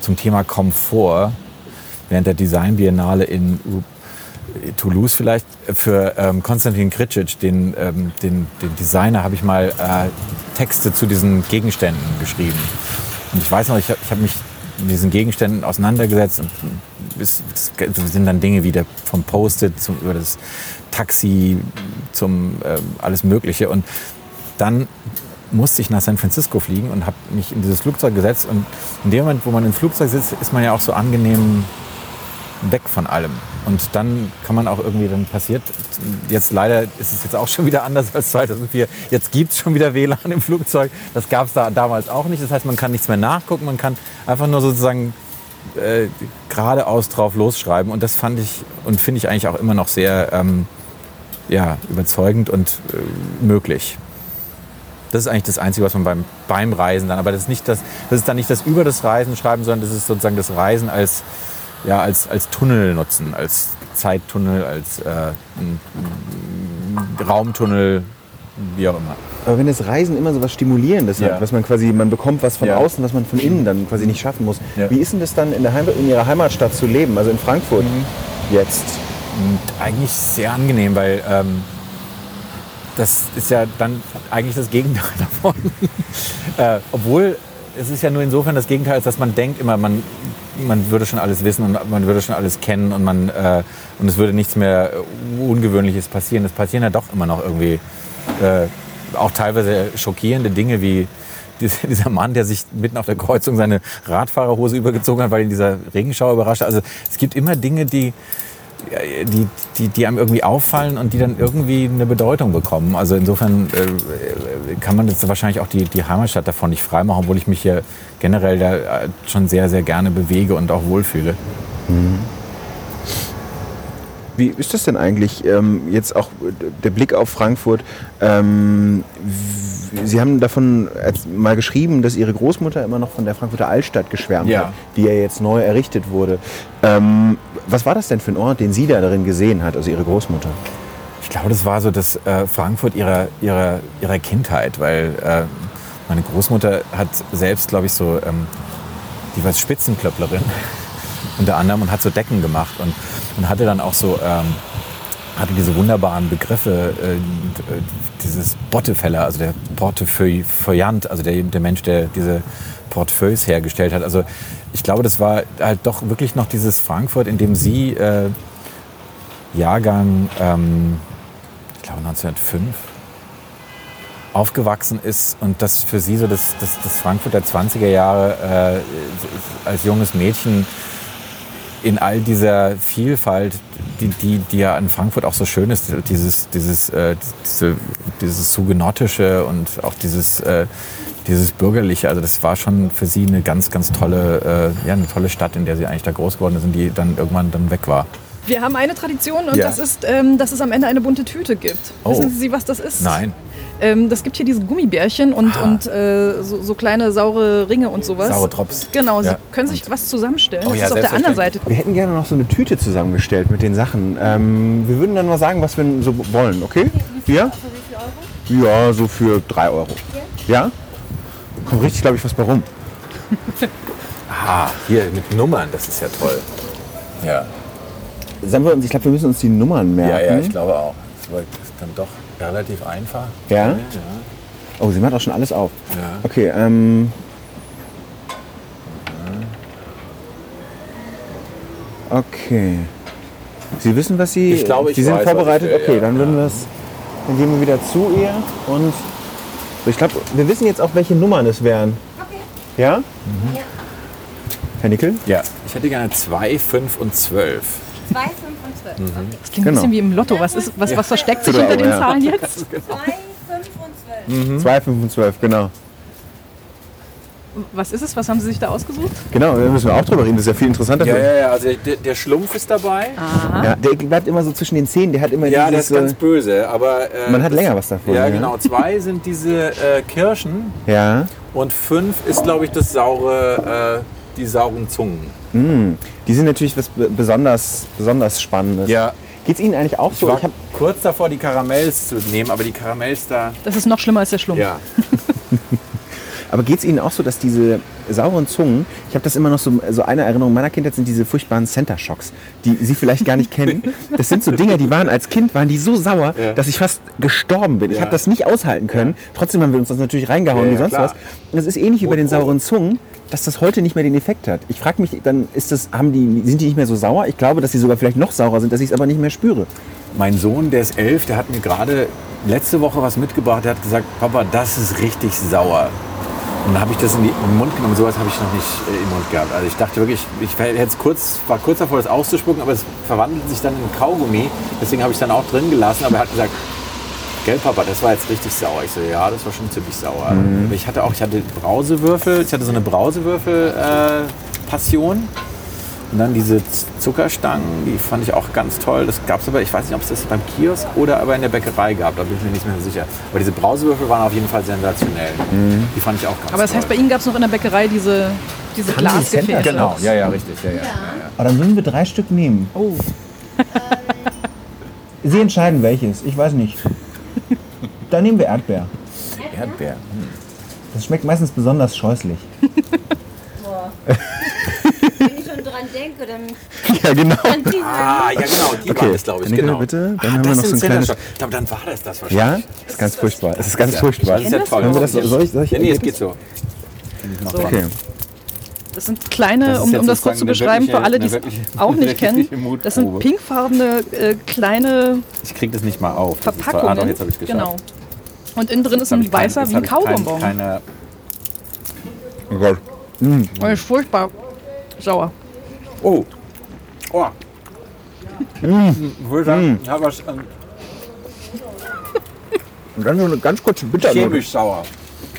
zum Thema Komfort während der Design Biennale in Toulouse vielleicht für ähm, Konstantin Kricic, den, ähm, den, den Designer, habe ich mal äh, Texte zu diesen Gegenständen geschrieben. Und ich weiß noch, ich habe mich mit diesen Gegenständen auseinandergesetzt und es, es sind dann Dinge wie der vom Post-it über das Taxi zum äh, alles Mögliche. Und dann musste ich nach San Francisco fliegen und habe mich in dieses Flugzeug gesetzt. Und in dem Moment, wo man im Flugzeug sitzt, ist man ja auch so angenehm weg von allem. Und dann kann man auch irgendwie, dann passiert, jetzt leider ist es jetzt auch schon wieder anders als 2004. Jetzt gibt es schon wieder WLAN im Flugzeug. Das gab es da damals auch nicht. Das heißt, man kann nichts mehr nachgucken. Man kann einfach nur sozusagen äh, geradeaus drauf losschreiben. Und das fand ich und finde ich eigentlich auch immer noch sehr ähm, ja, überzeugend und äh, möglich. Das ist eigentlich das Einzige, was man beim, beim Reisen dann, aber das ist, nicht das, das ist dann nicht das über das Reisen schreiben, sondern das ist sozusagen das Reisen als ja, als, als Tunnel nutzen, als Zeittunnel, als äh, Raumtunnel, wie auch immer. Aber wenn das Reisen immer so was Stimulierendes Ja. hat, was man quasi, man bekommt was von Ja. außen, was man von innen dann quasi nicht schaffen muss. Ja. Wie ist denn das dann in, der Heim in Ihrer Heimatstadt zu leben, also in Frankfurt jetzt? Und eigentlich sehr angenehm, weil ähm, das ist ja dann eigentlich das Gegenteil [laughs] davon. äh, obwohl es ist ja nur insofern das Gegenteil, als dass man denkt immer, man, man würde schon alles wissen und man würde schon alles kennen und, man, äh, und es würde nichts mehr Ungewöhnliches passieren. Es passieren ja doch immer noch irgendwie äh, auch teilweise schockierende Dinge wie [laughs] dieser Mann, der sich mitten auf der Kreuzung seine Radfahrerhose übergezogen hat, weil ihn dieser Regenschauer überrascht. Also es gibt immer Dinge, die, die, die, die einem irgendwie auffallen und die dann irgendwie eine Bedeutung bekommen. Also insofern äh, kann man jetzt wahrscheinlich auch die, die Heimatstadt davon nicht freimachen, obwohl ich mich hier generell da äh, schon sehr, sehr gerne bewege und auch wohlfühle. Wie ist das denn eigentlich ähm, jetzt auch äh, der Blick auf Frankfurt? Ähm, Sie haben davon mal geschrieben, dass Ihre Großmutter immer noch von der Frankfurter Altstadt geschwärmt Ja. hat, die ja jetzt neu errichtet wurde. Ähm, was war das denn für ein Ort, den sie da darin gesehen hat, also Ihre Großmutter? Ich glaube, das war so das äh, Frankfurt ihrer, ihrer, ihrer Kindheit, weil äh, meine Großmutter hat selbst, glaube ich, so, ähm, die war Spitzenklöpplerin unter anderem und hat so Decken gemacht und, und hatte dann auch so, ähm, hatte diese wunderbaren Begriffe, äh, d- dieses Bottefeller, also der Portefeuillant, also der, der Mensch, der diese Portefeuilles hergestellt hat. Also ich glaube, das war halt doch wirklich noch dieses Frankfurt, in dem sie äh, Jahrgang, ähm, ich glaube 1905, aufgewachsen ist und das für sie so das, das, das Frankfurt der 20er Jahre äh, als junges Mädchen in all dieser Vielfalt, die, die, die ja an Frankfurt auch so schön ist, dieses, dieses, äh, diese, dieses Hugenottische und auch dieses, äh, dieses Bürgerliche, also das war schon für sie eine ganz, ganz tolle, äh, ja, eine tolle Stadt, in der sie eigentlich da groß geworden ist und die dann irgendwann dann weg war. Wir haben eine Tradition und Ja. das ist, ähm, dass es am Ende eine bunte Tüte gibt. Oh. Wissen Sie, was das ist? Nein. Ähm, das gibt hier diese Gummibärchen und, Ah. und äh, so, so kleine saure Ringe und sowas. Saure Drops. Genau, Sie Ja. können sich was zusammenstellen. Oh das ja, ist auf der anderen Seite. Wir hätten gerne noch so eine Tüte zusammengestellt mit den Sachen. Ähm, wir würden dann mal sagen, was wir so wollen, okay? Ja? Ja, so für drei Euro. Ja? Kommt richtig, glaube ich, was bei rum. [laughs] Ah, hier mit Nummern, das ist ja toll. Ja, Sagen wir uns, ich glaube, wir müssen uns die Nummern merken. ja, ja ich glaube auch. Das war dann doch relativ einfach. Ja? Ja. Oh, sie macht auch schon alles auf. Ja. Okay, ähm. Okay. Sie wissen, was Sie. Ich glaube, ich Sie sind weiß, vorbereitet. will, okay, ja. dann würden wir es. Dann gehen wir wieder zu ihr und. Ich glaube, wir wissen jetzt auch, welche Nummern es wären. Ja? Herr Nickel? ja. Ich hätte gerne 2, 5 und 12. 2, 5 und 12. Das klingt Genau. ein bisschen wie im Lotto. Was, ist, was, was versteckt sich hinter den ja. Zahlen jetzt? 2, 5 und 12. 2, 5 und 12, genau. Was ist es? Was haben Sie sich da ausgesucht? Genau, da müssen wir auch drüber reden. Das ist ja viel interessanter. Ja, ja, ja. Also der, der Schlumpf ist dabei. Ja, der bleibt immer so zwischen den Zähnen. Der hat immer Ja, der dieses. ist ganz äh, böse. Aber äh, man hat länger was davon. Ja, genau. Zwei sind diese äh, Kirschen Ja. und fünf ist, glaube ich, das saure, äh, die sauren Zungen. Mm. Die sind natürlich was be- besonders, besonders Spannendes. Ja. Geht's Ihnen eigentlich auch Ich so? war Ich hab, kurz davor, die Karamells zu nehmen, aber die Karamells da. Das ist noch schlimmer als der Schlumpf. Ja. [laughs] Aber geht es Ihnen auch so, dass diese sauren Zungen, ich habe das immer noch so, so eine Erinnerung meiner Kindheit sind diese furchtbaren Center Shocks, die Sie vielleicht gar nicht kennen. Das sind so Dinger, die waren als Kind, waren die so sauer, dass ich fast gestorben bin. Ich habe das nicht aushalten können. Trotzdem haben wir uns das natürlich reingehauen Ja, wie ja, sonst klar. was. Und es ist ähnlich wie bei den sauren Zungen, dass das heute nicht mehr den Effekt hat. Ich frage mich, dann ist das, haben die, sind die nicht mehr so sauer? Ich glaube, dass sie sogar vielleicht noch saurer sind, dass ich es aber nicht mehr spüre. Mein Sohn, der ist elf, der hat mir gerade letzte Woche was mitgebracht. Der hat gesagt, Papa, das ist richtig sauer. Und dann habe ich das in, den Mund genommen. Sowas habe ich noch nicht äh, im Mund gehabt. Also ich dachte wirklich, ich hätte kurz, war kurz davor, das auszuspucken, aber es verwandelt sich dann in Kaugummi. Deswegen habe ich es dann auch drin gelassen. Aber er hat gesagt, gell Papa, das war jetzt richtig sauer. Ich so, ja, das war schon ziemlich sauer. Mhm. Ich hatte auch, ich hatte Brausewürfel, ich hatte so eine Brausewürfel-Passion. Und dann diese Zuckerstangen, die fand ich auch ganz toll. Das gab es aber, ich weiß nicht, ob es das beim Kiosk oder aber in der Bäckerei gab. Da bin ich mir nicht mehr sicher. Aber diese Brausewürfel waren auf jeden Fall sensationell. Die fand ich auch ganz Aber das toll. heißt, bei Ihnen gab es noch in der Bäckerei diese, diese Glasgefäße. Genau, ja, ja, richtig. Ja, ja. Aber dann würden wir drei Stück nehmen. Oh, [laughs] Sie entscheiden welches. Ich weiß nicht. Dann nehmen wir Erdbeer. Erdbeer. Das schmeckt meistens besonders scheußlich. Dran [laughs] denke, dann [laughs] Ja, genau. [laughs] an diese Ah, ja genau, die Okay, waren das, glaube ich. Nickel, Genau. bitte. Dann ah, haben wir das noch so ein kleines-. Ich glaube, dann war das das Ja? wahrscheinlich. Das ist ganz furchtbar. Es ist ganz Ja, furchtbar. Das ist ja toll. Können wir das, soll ich, soll ich ja, nee, es geht so. So. Okay. das sind kleine, Das um, um das kurz zu beschreiben, für alle, die es auch nicht [laughs] kennen. Das sind pinkfarbene äh, kleine Ich kriege das nicht mal auf. Das. Verpackungen. Ah, doch, jetzt habe ich es geschafft. Genau. Und innen drin ist ein kein- weißer wie ein Kaubonbon. Keine, Oh Gott. Das ist furchtbar sauer. Oh. Oh. Ich würde sagen, ich habe was ähm, Und dann so eine ganz kurze Bitternote. chemisch sauer.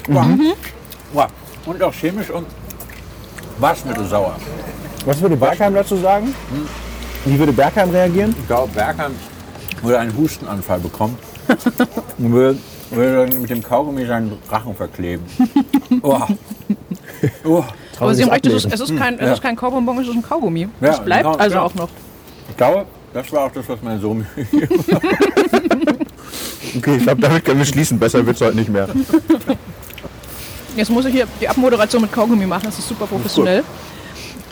Wow. Wow. Und auch chemisch und waschmittelsauer. Was würde Bergheim dazu sagen? Wie würde Bergheim reagieren? Ich glaube, Bergheim würde einen Hustenanfall bekommen [laughs] und würde, würde dann mit dem Kaugummi seinen Rachen verkleben. [laughs] Oh. Oh. Aber Sie haben recht, es ist, ablesen. es ist kein, es ist kein Kaubonbon, es ist ein Kaugummi. Ja, das bleibt genau, also ja. auch noch. Ich glaube, das war auch das, was mein Sohn [laughs] Okay, ich glaube, damit können wir schließen. Besser wird es heute nicht mehr. Jetzt muss ich hier die Abmoderation mit Kaugummi machen, das ist super professionell.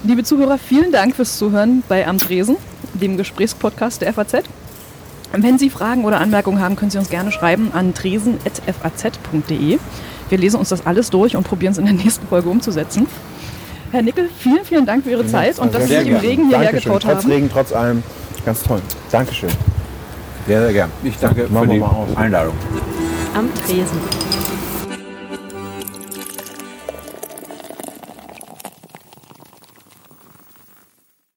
Liebe Zuhörer, vielen Dank fürs Zuhören bei Am Dresen, dem Gesprächspodcast der FAZ. Wenn Sie Fragen oder Anmerkungen haben, können Sie uns gerne schreiben an dresen.faz.de. Wir lesen uns das alles durch und probieren es in der nächsten Folge umzusetzen. Herr Nickel, vielen, vielen Dank für Ihre Zeit und dass Sie sich im. Regen hierher getraut Trotz haben. Regen, trotz allem. Ganz toll. Dankeschön. Sehr, sehr gern. Ich danke Machen für die. Einladung. Am Tresen.